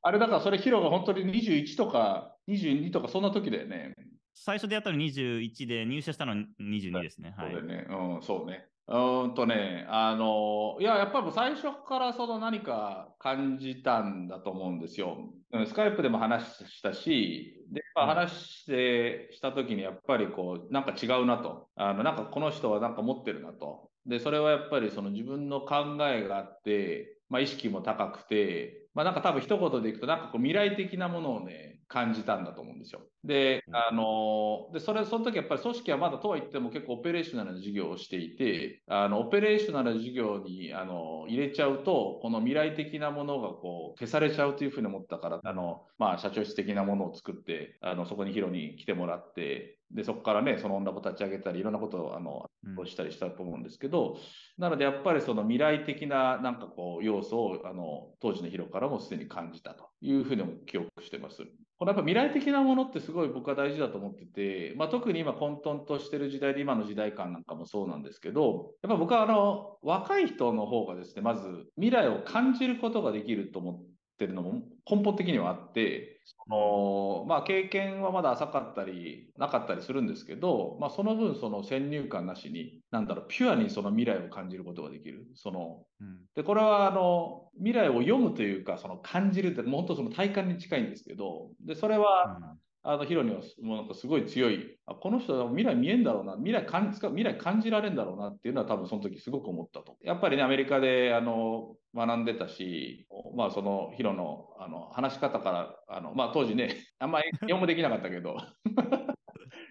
あれだからそれヒロが本当に21とか22とかそんな時だよね最初でやったの21で、入社したのは22ですね。はい。そうね。うん、そうね。うんとね、あの、いや、やっぱり最初からその何か感じたんだと思うんですよ。スカイプでも話したし、で、まあ、話してした時にやっぱりこう、なんか違うなと。あの、なんかこの人はなんか持ってるなと。で、それはやっぱりその自分の考えがあって、まあ、意識も高くて、まあ、なんか多分一言でいくと、なんかこう未来的なものをね、感じたんだと思うんですよ。で、あの、で、それ、その時やっぱり組織はまだとは言っても結構オペレーショナルな事業をしていて、あの、オペレーショナルな事業に、あの、入れちゃうと、この未来的なものがこう、消されちゃうというふうに思ったから、あの、まあ、社長室的なものを作って、あの、そこにヒロに来てもらって、で、そこからね、その女を立ち上げたり、いろんなことを、あの、したりしたと思うんですけど、なので、やっぱりその未来的な、なんかこう、要素を、あの、当時のヒロからもすでに感じたというふうに記憶してます。このやっぱ未来的なものってすごい僕は大事だと思ってて、まあ、特に今混沌としてる時代で今の時代感なんかもそうなんですけど、やっぱ僕はあの若い人の方がですね、まず未来を感じることができると思ってるのも根本的にはあって、そのまあ、経験はまだ浅かったりなかったりするんですけど、まあ、その分その先入観なしになんだろうピュアにその未来を感じることができる。その、うん、でこれはあの未来を読むというかその感じるって本当その体感に近いんですけどでそれは、うん。あのヒロにはもうなんかすごい強いあこの人は未来見えんだろうな未来感未来感じられるんだろうなっていうのは多分その時すごく思ったと。やっぱりねアメリカであの学んでたし、まあ、そのヒロのあの話し方からあの、まあ、当時ね あんまり日本語できなかったけど。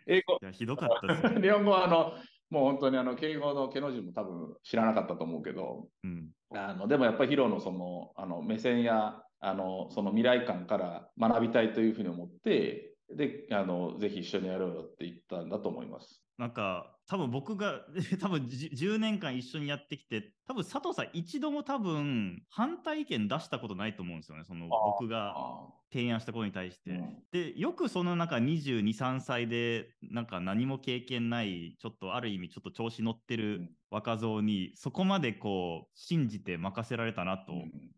英語。ひどかった 日本語はあのもう本当にあの敬語の毛の字も多分知らなかったと思うけど、うん、あのでもやっぱりヒロのそのあの目線やあのその未来感から学びたいというふうに思ってで、あの、ぜひ一緒にやろうよって言ったんだと思います。なんか、多分僕が多分10年間一緒にやってきて、多分佐藤さん一度も多分反対意見出したことないと思うんですよね。その僕が提案したことに対して。うん、で、よくその中22、3歳でなんか何も経験ない、ちょっとある意味ちょっと調子乗ってる若造にそこまでこう信じて任せられたなと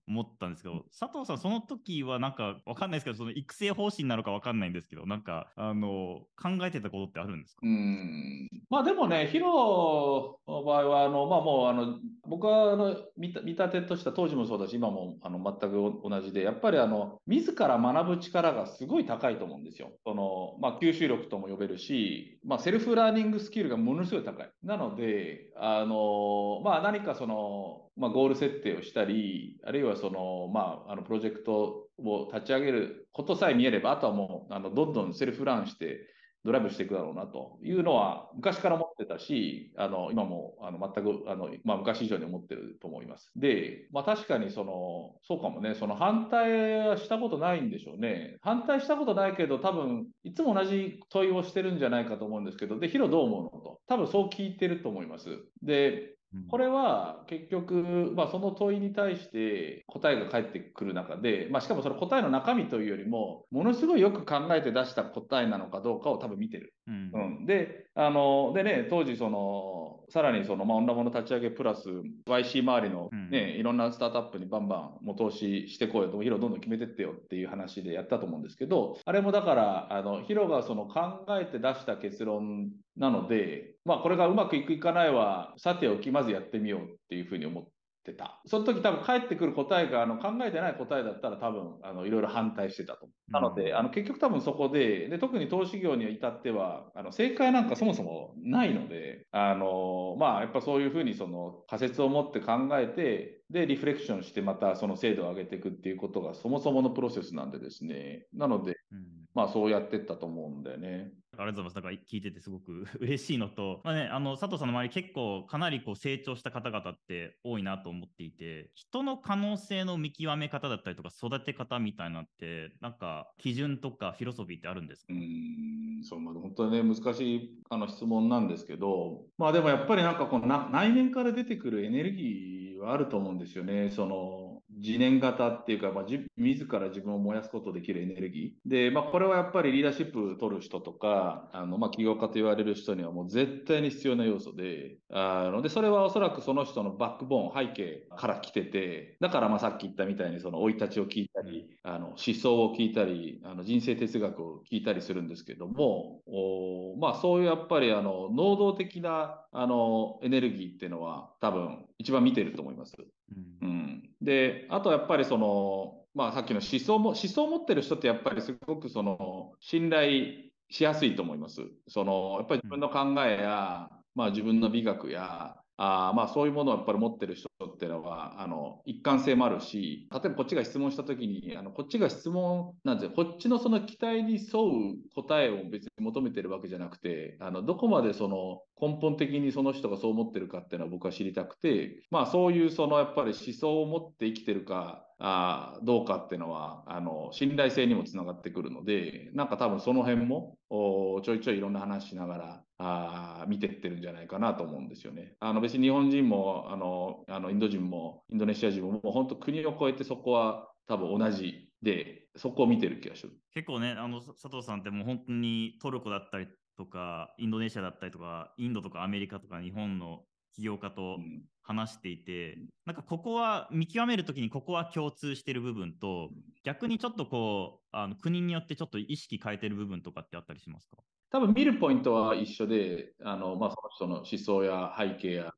思ったんですけど、うん、佐藤さんその時はなんかわかんないですけど、その育成方針なのかわかんないんですけど、なんかあの考えてたことってあるんですか？うん。まあでももね、ヒロの場合は、あの、まあもう、あの、僕僕は、あの、見立てとした当時もそうだし、今も、あの、全く同じで、やっぱり、あの、自ら学ぶ力がすごい高いと思うんですよ。その、まあ、吸収力とも呼べるし、まあ、セルフラーニングスキルがものすごい高い。なので、あの、まあ、何かその、まあ、ゴール設定をしたり、あるいはその、まあ、あの、プロジェクトを立ち上げることさえ見えれば、あとはもう、あの、どんどんセルフランして、ドライブしていくだろうなというのは昔から思ってたし、あの今もあの全くあの、まあ、昔以上に思ってると思います。で、まあ、確かにそのそうかもね、その反対はしたことないんでしょうね。反対したことないけど、多分いつも同じ問いをしてるんじゃないかと思うんですけど、で、ヒロどう思うのと、多分そう聞いてると思います。で、これは結局、まあ、その問いに対して答えが返ってくる中で、まあ、しかもその答えの中身というよりも、ものすごいよく考えて出した答えなのかどうかを多分見てる。うん、うん、であのでね、当時その、さらにその、まあ、オンラボの立ち上げプラス、YC 周りのね、うん、いろんなスタートアップにバンバンも投資してこいよと、ヒロどんどん決めてってよっていう話でやったと思うんですけど、あれもだから、あのヒロがその考えて出した結論なので、まあ、これがうまくいくいかないは、さておき、まずやってみようっていうふうに思ってた。その時多分返ってくる答えがあの考えてない答えだったら多分あのいろいろ反対してたと。なので、あの結局多分そこでで、特に投資業に至ってはあの正解なんかそもそもないので、あのまあ、やっぱそういうふうにその仮説を持って考えて、で、リフレクションしてまたその精度を上げていくっていうことがそもそものプロセスなんでですね。なので、うん、まあそうやってったと思うんだよね。ありがとうございます。だから聞いててすごく 嬉しいのと、まあね、あの佐藤さんの周り結構かなりこう成長した方々って多いなと思っていて、人の可能性の見極め方だったりとか育て方みたいなって、なんか基準とかフィロソフィーってあるんですか？うんそう、まあ、本当にね、難しいあの質問なんですけど、まあでもやっぱりなんかこの内面から出てくるエネルギーはあると思うんですよね。その自念型っていうか、まあ、自ら自分を燃やすことできるエネルギー。で、まあ、これはやっぱりリーダーシップ取る人とか、あのまあ、起業家と言われる人にはもう絶対に必要な要素で、あのでそれはおそらくその人のバックボーン、背景から来てて、だからまあさっき言ったみたいに、その生い立ちを聞いたり、あの思想を聞いたり、あの人生哲学を聞いたりするんですけども、おまあ、そういうやっぱりあの能動的なあのエネルギーっていうのは、多分一番見てると思います。うん、うん、で、あとやっぱりその、まあ、さっきの思想も、思想を持ってる人ってやっぱりすごくその信頼しやすいと思います。そのやっぱり自分の考えや、まあ、自分の美学や、あまあそういうものをやっぱり持ってる人っていうのはあの一貫性もあるし例えばこっちが質問した時にあのこっちが質問なんですよ。こっちのその期待に沿う答えを別に求めてるわけじゃなくてあのどこまでその根本的にその人がそう思ってるかっていうのは僕は知りたくてまあそういうそのやっぱり思想を持って生きてるかあどうかっていうのはあの信頼性にもつながってくるのでなんか多分その辺もちょいちょいいろんな話しながらあ見てってるんじゃないかなと思うんですよね。あの別に日本人もあのあのインド人もインドネシア人ももう本当国を越えてそこは多分同じでそこを見てる気がする。結構ねあの佐藤さんってもう本当にトルコだったりとかインドネシアだったりとかインドとかアメリカとか日本の起業家と話していて、うん、なんかここは見極めるときにここは共通してる部分と、逆にちょっとこう、あの国によってちょっと意識変えてる部分とかってあったりしますか？多分見るポイントは一緒で、あのまあ、その人の思想や背景や、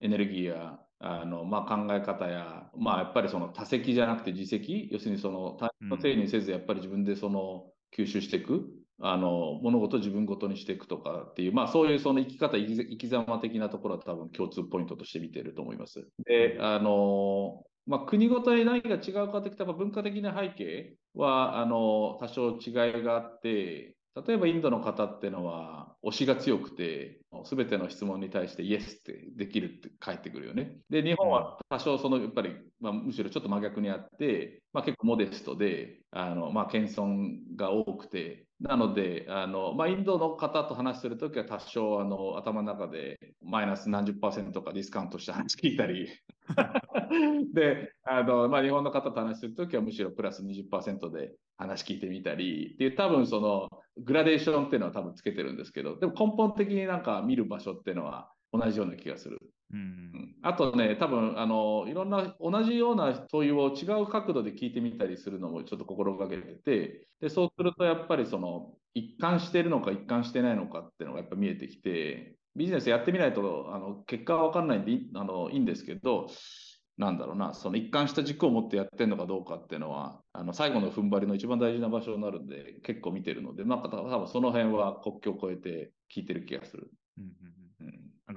エネルギーや、あのまあ、考え方や、まあ、やっぱりその多責じゃなくて自責、要するにその他人のせいにせず、やっぱり自分でその吸収していく？あの物事を自分ごとにしていくとかっていう、まあ、そういうその生き方生き様的なところは多分共通ポイントとして見ていると思います。であのまあ、国ごとに何が違うかといったら文化的な背景はあの多少違いがあって例えばインドの方っていうのは推しが強くて全ての質問に対してイエスってできるって返ってくるよね。で日本は多少そのやっぱり、まあ、むしろちょっと真逆にあって、まあ、結構モデストであの、まあ、謙遜が多くてなのであの、まあ、インドの方と話するときは多少あの頭の中でマイナス何十パーセントかディスカウントした話聞いたり。であの、まあ、日本の方と話するときはむしろプラス20%で話聞いてみたり。っていう多分そのグラデーションっていうのは多分つけてるんですけど。でも根本的になんか見る場所っていうのは同じような気がする。うん、あとね多分あのいろんな同じような問いを違う角度で聞いてみたりするのもちょっと心がけててでそうするとやっぱりその一貫してるのか一貫してないのかっていうのがやっぱ見えてきてビジネスやってみないとあの結果は分かんないんであのいいんですけど、なんだろうな、その一貫した軸を持ってやってるのかどうかっていうのは、あの最後の踏ん張りの一番大事な場所になるんで、結構見てるので、なんか多分その辺は国境を越えて聞いてる気がする。うんうんうん、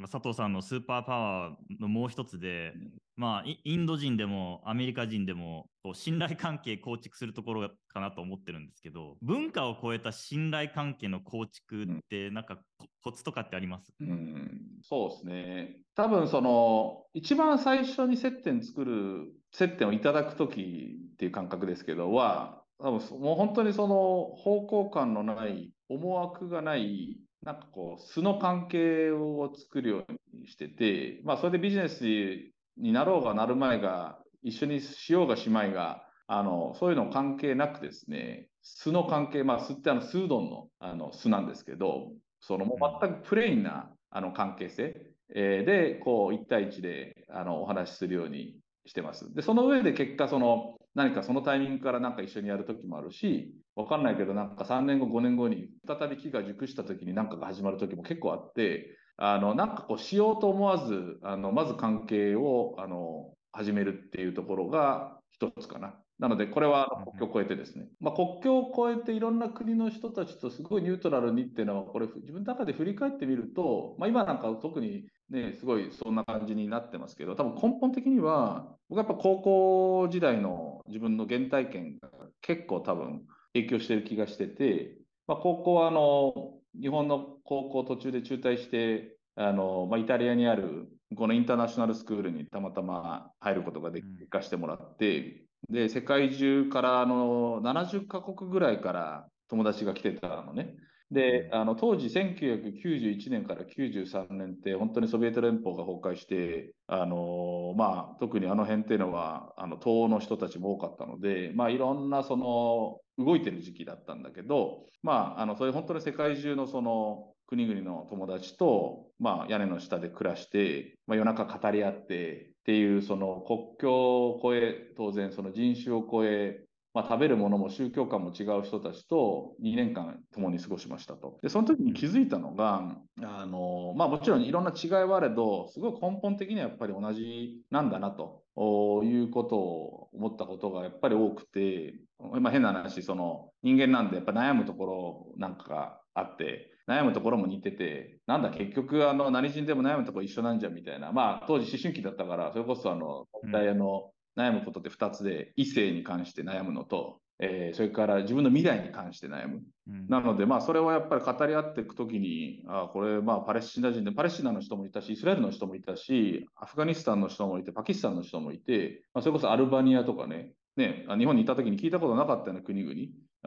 佐藤さんのスーパーパワーのもう一つで、まあ、インド人でもアメリカ人でもこう信頼関係構築するところかなと思ってるんですけど文化を超えた信頼関係の構築ってなんかコツとかってあります、うん、そうですね。多分その一番最初に接点作る接点をいただく時っていう感覚ですけどは多分もう本当にその方向感のない思惑がないなんかこう素の関係を作るようにしてて、まあ、それでビジネスになろうがなる前が、一緒にしようがしまいが、あのそういうの関係なくですね、巣の関係、まあ、巣ってあのスードンのあの巣なんですけど、そのもう全くプレインなあの関係性、えー、で、こう1対1であのお話しするようにしてます。で、その上で結果、その何かそのタイミングからなんか一緒にやるときもあるし、わかんないけど、なんか3年後、5年後に再び木が熟したときに何かが始まるときも結構あって、あの、なんかこうしようと思わず、あの、まず関係を、あの、始めるっていうところが一つかな。なので、これは国境を越えてですね。まあ、国境を越えていろんな国の人たちとすごいニュートラルにっていうのは、これ自分の中で振り返ってみると、まあ、今なんか特にね、すごいそんな感じになってますけど、多分根本的には、僕はやっぱ高校時代の自分の原体験が結構多分影響してる気がしてて、まあ、高校はあの、日本の高校途中で中退して、あの、まあ、イタリアにある、このインターナショナルスクールにたまたま入ることができ、行かしてもらって、で、世界中からあの70カ国ぐらいから友達が来てたのね。で、あの当時1991年から93年って本当にソビエト連邦が崩壊して、あのまあ、特にあの辺っていうのはあの東欧の人たちも多かったので、まあ、いろんなその動いてる時期だったんだけど、まあ、あのそれ本当に世界中のその国々の友達と、まあ、屋根の下で暮らして、まあ、夜中語り合ってっていうその国境を越え当然その人種を越えまあ、食べるものも宗教観も違う人たちと2年間共に過ごしましたと。で、その時に気づいたのが、あの、まあもちろんいろんな違いはあれど、すごい根本的にはやっぱり同じなんだなということを思ったことがやっぱり多くて、まあ変な話、その人間なんでやっぱ悩むところなんかがあって、悩むところも似てて、なんだ結局あの何人でも悩むところ一緒なんじゃんみたいな、まあ当時思春期だったから、それこそあの、大体あの、悩むことって2つで、異性に関して悩むのと、えー、それから自分の未来に関して悩む。うん、なので、まあ、それをやっぱり語り合っていくときに、あこれ、まあ、パレスチナ人で、パレスチナの人もいたし、イスラエルの人もいたし、アフガニスタンの人もいて、パキスタンの人もいて、まあ、それこそアルバニアとかね、ね、日本にいたときに聞いたことなかったような国々、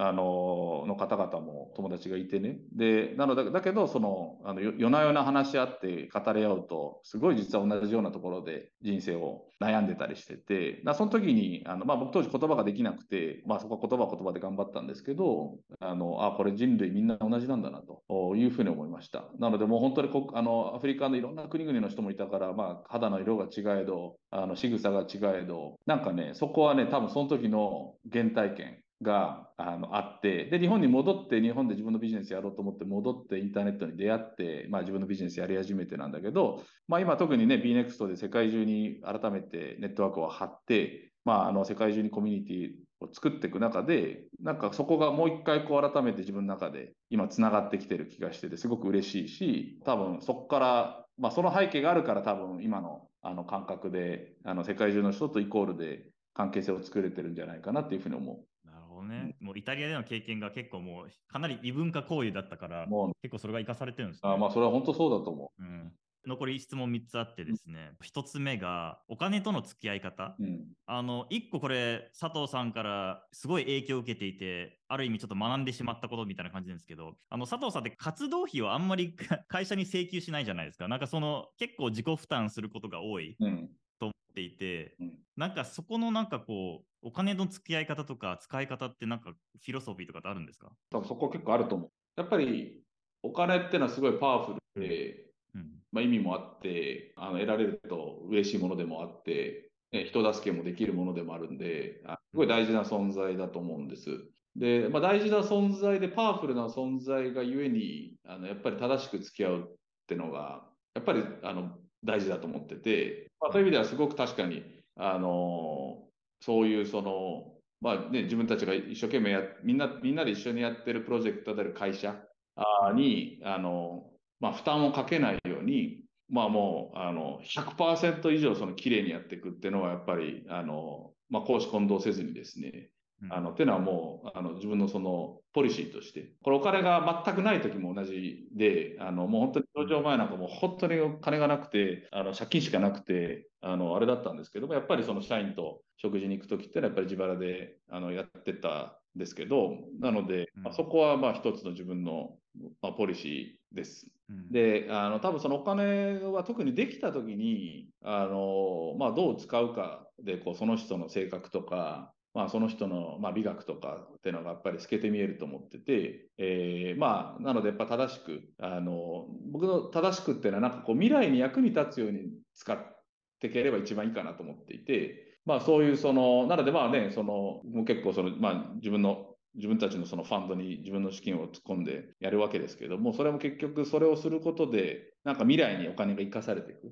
あのの方々も友達がいてね。で、なので、だけど、その、あの夜な夜な話し合って語り合うと、すごい実は同じようなところで人生を悩んでたりしてて、その時に、あのまあ、僕当時言葉ができなくて、まあ、そこは言葉言葉で頑張ったんですけど、あの、あ、これ人類みんな同じなんだなというふうに思いました。なので、もう本当にこあのアフリカのいろんな国々の人もいたから、まあ、肌の色が違えど、あの仕草が違えど、なんかね、そこはね、多分その時の原体験があのあって、で、日本に戻って、日本で自分のビジネスやろうと思って戻ってインターネットに出会って、まあ自分のビジネスやり始めてなんだけど、まあ今特にね、BNEXT で世界中に改めてネットワークを張って、まああの世界中にコミュニティを作っていく中で、なんかそこがもう一回こう改めて自分の中で今つながってきてる気がしてて、すごく嬉しいし、多分そこから、まあその背景があるから多分今のあの感覚で、あの世界中の人とイコールで関係性を作れてるんじゃないかなっていうふうに思う。もうイタリアでの経験が結構もうかなり異文化交流だったから、もう。結構それが生かされてるんです、ね、あまあそれは本当そうだと思う。うん。残り質問3つあってですね、うん、1つ目がお金との付き合い方、うん、あの1個これ佐藤さんからすごい影響を受けていてある意味ちょっと学んでしまったことみたいな感じなんですけどあの佐藤さんって活動費をあんまり 会社に請求しないじゃないですか。なんかその結構自己負担することが多い、うん、と思っていて、うん、なんかそこのなんかこう、お金の付き合い方とか使い方ってなんかフィロソフィーとかってあるんですか？多分そこ結構あると思う。やっぱりお金ってのはすごいパワフルで、うん、まあ、意味もあってあの得られると嬉しいものでもあって、ね、人助けもできるものでもあるんですごい大事な存在だと思うんです。で、まあ、大事な存在でパワフルな存在がゆえにあのやっぱり正しく付き合うってのが、やっぱりあの大事だと思ってて、まあ、そういう意味ではすごく確かに、あのそういうその、まあね、自分たちが一生懸命やみんな、みんなで一緒にやってるプロジェクトである会社に、あのまあ、負担をかけないように、まあもう、あの、100%以上その綺麗にやっていくっていうのは、やっぱり、あの、まあ、公私混同せずにですね、あの、っていうのはもう、あの、自分のその、ポリシーとして、これお金が全くない時も同じで、あの、もう本当に上場前なんかもう本当に金がなくて、あの、借金しかなくて、あの、あれだったんですけども、やっぱりその社員と食事に行く時ってのはやっぱり自腹で、あの、やってたんですけど、なので、まあ、そこはまあ一つの自分の、まあ、ポリシーです。で、あの、多分そのお金は特にできた時に、あの、まあ、どう使うかで、こう、その人の性格とか、まあ、その人の、まあ、美学とかっていうのがやっぱり透けて見えると思ってて、えー、まあ、なのでやっぱ正しく、あの、僕の正しくっていうのはなんかこう未来に役に立つように使っていければ一番いいかなと思っていて、まあそういうその、なのでまあね、その、もう結構その、まあ自分の自分たちのそのファンドに自分の資金を突っ込んでやるわけですけども、それも結局それをすることで、なんか未来にお金が生かされていく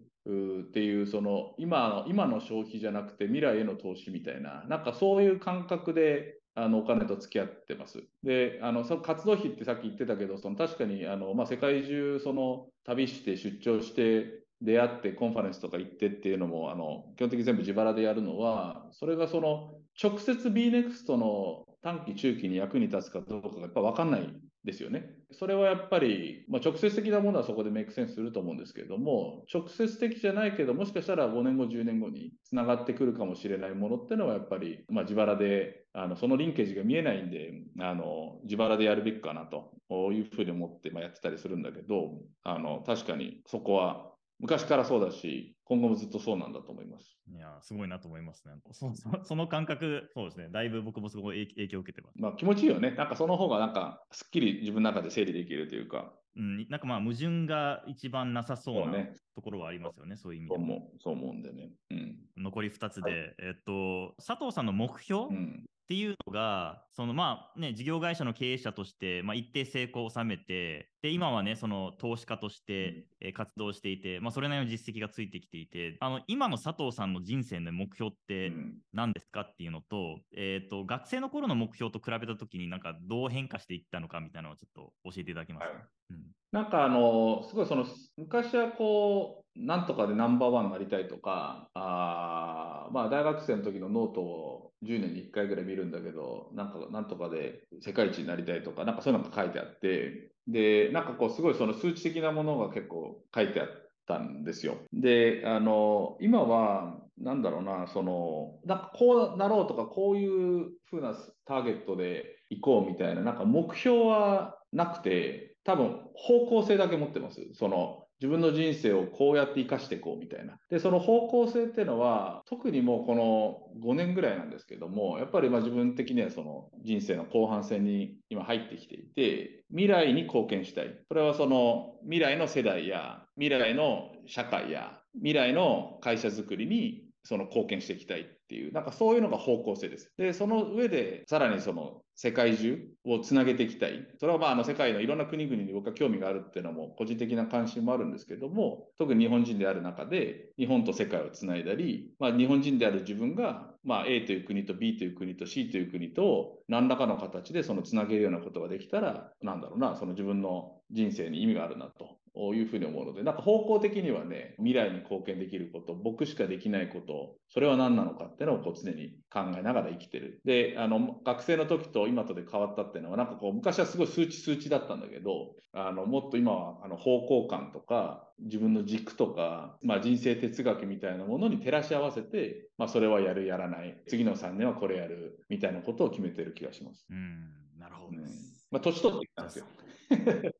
っていう、その今の今の消費じゃなくて未来への投資みたいな、なんかそういう感覚であのお金と付き合ってます。で、あのその活動費ってさっき言ってたけど、その確かにあの、まあ、世界中その旅して出張して出会ってコンファレンスとか行ってっていうのもあの基本的に全部自腹でやるのはそれがその直接 BNEXT の短期中期に役に立つかどうかがやっぱ分かんないですよね。それはやっぱり、まあ、直接的なものはそこでメイクセンスすると思うんですけれども、直接的じゃないけど、もしかしたら5年後、10年後につながってくるかもしれないものっていうのは、やっぱり、まあ、自腹で、あのそのリンケージが見えないんで、あの自腹でやるべきかなというふうに思って、まあ、やってたりするんだけど、あの確かにそこは昔からそうだし、今後もずっとそうなんだと思います。いや、すごいなと思いますね。そ そその感覚、そうですね。だいぶ僕もすごい影響を受けてます。まあ気持ちいいよね。なんかその方がなんかすっきり自分の中で整理できるというか。うん、なんかまあ矛盾が一番なさそうなところはありますよね、そういう意味でも。そう思うんでね。うん、残り2つで、はい、えっと、佐藤さんの目標、うんっていうのが、そのまあね、事業会社の経営者として、まあ、一定成功を収めて、で、今はね、その投資家として、え活動していて、まあ、それなりの実績がついてきていて、あの、今の佐藤さんの人生の目標って何ですかっていうのと、えっ、ー、と、学生の頃の目標と比べたときになんかどう変化していったのかみたいなのをちょっと教えていただけますか、はい。うん、なんかあの、すごいその、昔はこう、なんとかでナンバーワンになりたいとか、あまあ大学生の時のノートを10年に1回ぐらい見るんだけど、なんかなんとかで世界一になりたいとか、なんかそういうのが書いてあって、で、なんかこうすごいその数値的なものが結構書いてあったんですよ。で、あの、今は、なんだろうな、その、なんかこうなろうとか、こういうふうなターゲットで行こうみたいな、なんか目標はなくて、多分方向性だけ持ってます。その、自分の人生をこうやって生かしていこうみたいな。で、その方向性っていうのは、特にもうこの5年ぐらいなんですけども、やっぱりまあ自分的にはその人生の後半戦に今入ってきていて、未来に貢献したい。これはその未来の世代や、未来の社会や、未来の会社づくりにその貢献していきたいっていう、なんかそういうのが方向性です。で、その上で、さらにその世界中をつなげていきたい。それはまあ、あの世界のいろんな国々に僕は興味があるっていうのも個人的な関心もあるんですけども、特に日本人である中で、日本と世界をつないだり、まあ、日本人である自分が、まあ、A という国と B という国と C という国と何らかの形でそのつなげるようなことができたら、なんだろうな、その自分の人生に意味があるなというふうに思うので、なんか方向的にはね、未来に貢献できること、僕しかできないこと、それは何なのかっていうのをこう常に考えながら生きてる。で、あの、学生の時と今とで変わったっていうのは、なんかこう、昔はすごい数値数値だったんだけど、あの、もっと今はあの方向感とか、自分の軸とか、まあ、人生哲学みたいなものに照らし合わせて、まあ、それはやる、やらない、次の3年はこれやる、みたいなことを決めてる気がします。うん、なるほどです。うん、まあ、年取ってきたんですよ。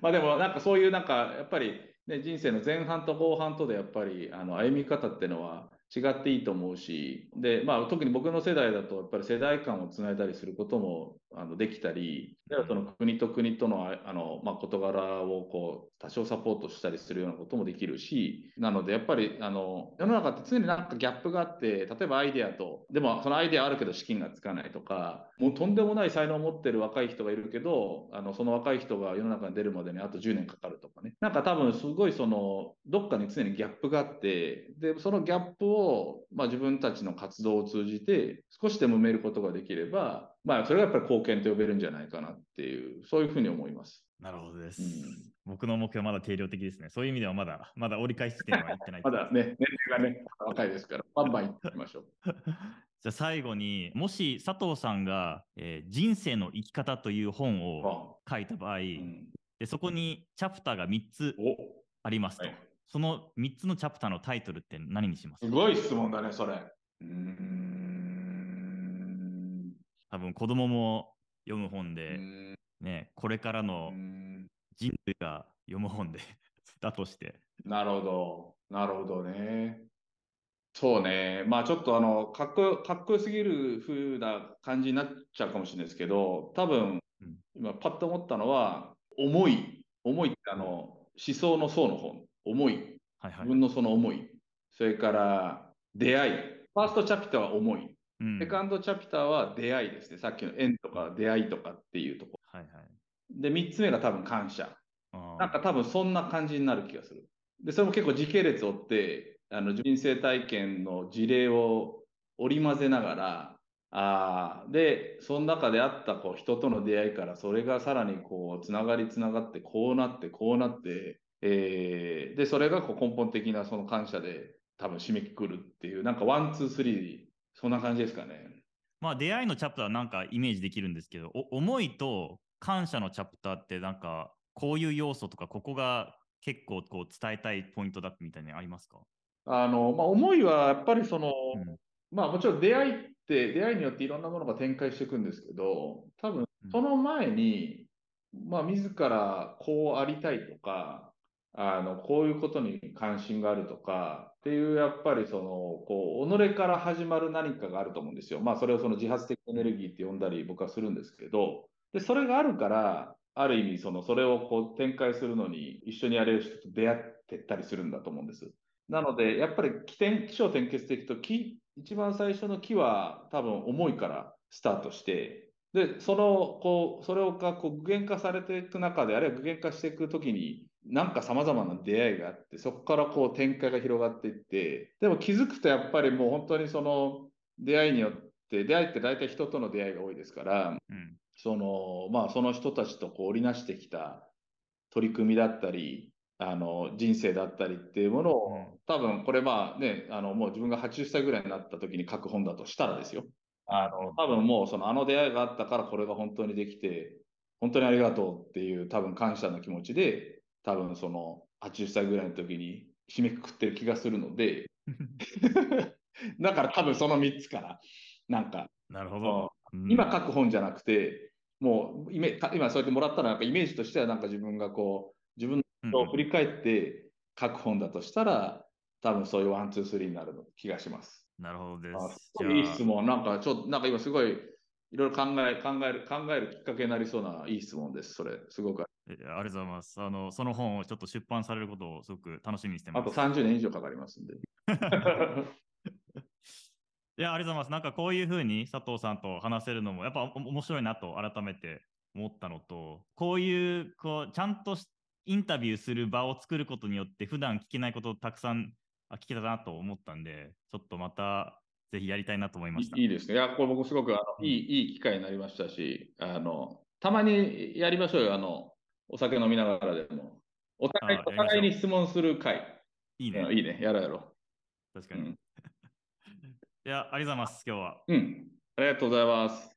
まあでもなんかそういうなんかやっぱり、ね、人生の前半と後半とでやっぱりあの歩み方っていうのは違っていいと思うしで、まあ、特に僕の世代だとやっぱり世代間をつないだりすることもあのできたり、その国と国とのあの、まあ、事柄をこう多少サポートしたりするようなこともできるし、なのでやっぱりあの世の中って常になんかギャップがあって、例えばアイデアと、でもそのアイデアあるけど資金がつかないとか、もうとんでもない才能を持ってる若い人がいるけど、あのその若い人が世の中に出るまでにあと10年かかるとかね、なんか多分すごいそのどっかに常にギャップがあって、でそのギャップを、まあ、自分たちの活動を通じて少しでも埋めることができれば、まあ、それがやっぱり貢献と呼べるんじゃないかなっていう、そういうふうに思います。なるほどです。うん、僕の目標はまだ定量的ですね。そういう意味ではまだ、まだ折り返し地点は行ってない。まだね、年齢がね、若いですから、バンバン行ってみましょう。じゃあ最後にもし佐藤さんが、えー、人生の生き方という本を書いた場合、うん、でそこにチャプターが3つありますと、はい、その3つのチャプターのタイトルって何にします？すごい質問だね、それ。うん。多分子供も読む本で、ね、これからの人類が読む本で だとして。なるほど、なるほどね。そうね、まあちょっとあのかっこよかっこよすぎる風な感じになっちゃうかもしれないですけど、多分、うん、今パッと思ったのは、思い、思いってあの思想の層の本、思い、はいはい、自分のその思い、それから出会い、 first chapter は思い、うん、 second chapter は出会いですね、さっきの縁とか出会いとかっていうとこ。ろ。はいはい、で、3つ目が多分感謝。なんか多分そんな感じになる気がする。で、それも結構時系列を追って、あの人生体験の事例を織り交ぜながら、あで、その中であったこう人との出会いから、それがさらにこうつながりつながって、こうなって、こうなって、えー、で、それがこう根本的なその感謝で多分締めくくるっていう、なんか one、two、three、そんな感じですかね。まあ出会いのチャプターはなんかイメージできるんですけど、思いと感謝のチャプターってなんかこういう要素とか、ここが結構こう伝えたいポイントだみたいにありますか？あの、まあ、思いはやっぱりその、うん、まあもちろん出会いって出会いによっていろんなものが展開していくんですけど、多分その前に、まあ自らこうありたいとか、あの、こういうことに関心があるとか、っていうやっぱりその、こう、己から始まる何かがあると思うんですよ。まあそれをその自発的エネルギーって呼んだり僕はするんですけど、で、それがあるから、ある意味その、それをこう展開するのに一緒にやれる人と出会ってったりするんだと思うんです。なので、やっぱり起点、起承転結でいくと、木、一番最初の木は多分思いからスタートして、で、その、こう、それをかこう具現化されていく中で、あるいは具現化していくときに、なんか様々な出会いがあって、そこからこう展開が広がっていって、でも気づくとやっぱりもう本当にその出会いによって、出会いって大体人との出会いが多いですから、うん、その、まあその人たちとこう織りなしてきた取り組みだったり、あの人生だったりっていうものを、多分これまあね、あのもう自分が80歳ぐらいになった時に書く本だとしたらですよ。あの多分もうそのあの出会いがあったからこれが本当にできて、本当にありがとうっていう多分感謝の気持ちで、多分その80歳ぐらいの時に締めくくってる気がするので、だから多分その3つから、なんか、なるほど、今書く本じゃなくて、もう今そうやってもらったらなんかイメージとしてはなんか自分がこう自分を振り返って書く本だとしたら、多分そういう one、two、three になる気がします。なるほどです。いい質問。なんかちょっと、なんか今すごい、いろいろ考え、考える、考えるきっかけになりそうないい質問です。それ、すごく。ありがとうございます。あの、その本をちょっと出版されることをすごく楽しみにしてます。あと30年以上かかりますんで。いや、ありがとうございます。なんかこういうふうに佐藤さんと話せるのも、やっぱ面白いなと改めて思ったのと、こういう、こう、ちゃんとインタビューする場を作ることによって、普段聞けないことをたくさん聞けたなと思ったんで、ちょっとまたぜひやりたいなと思いました。いいですね。いや、これ僕すごくあの、いいいい機会になりましたし、あの、たまにやりましょうよ。あの、お酒飲みながらでも。お互いお互いに質問する会。いいね。いいね。やろうやろう。確かに。うん、いや、ありがとうございます、今日は。うん。ありがとうございます。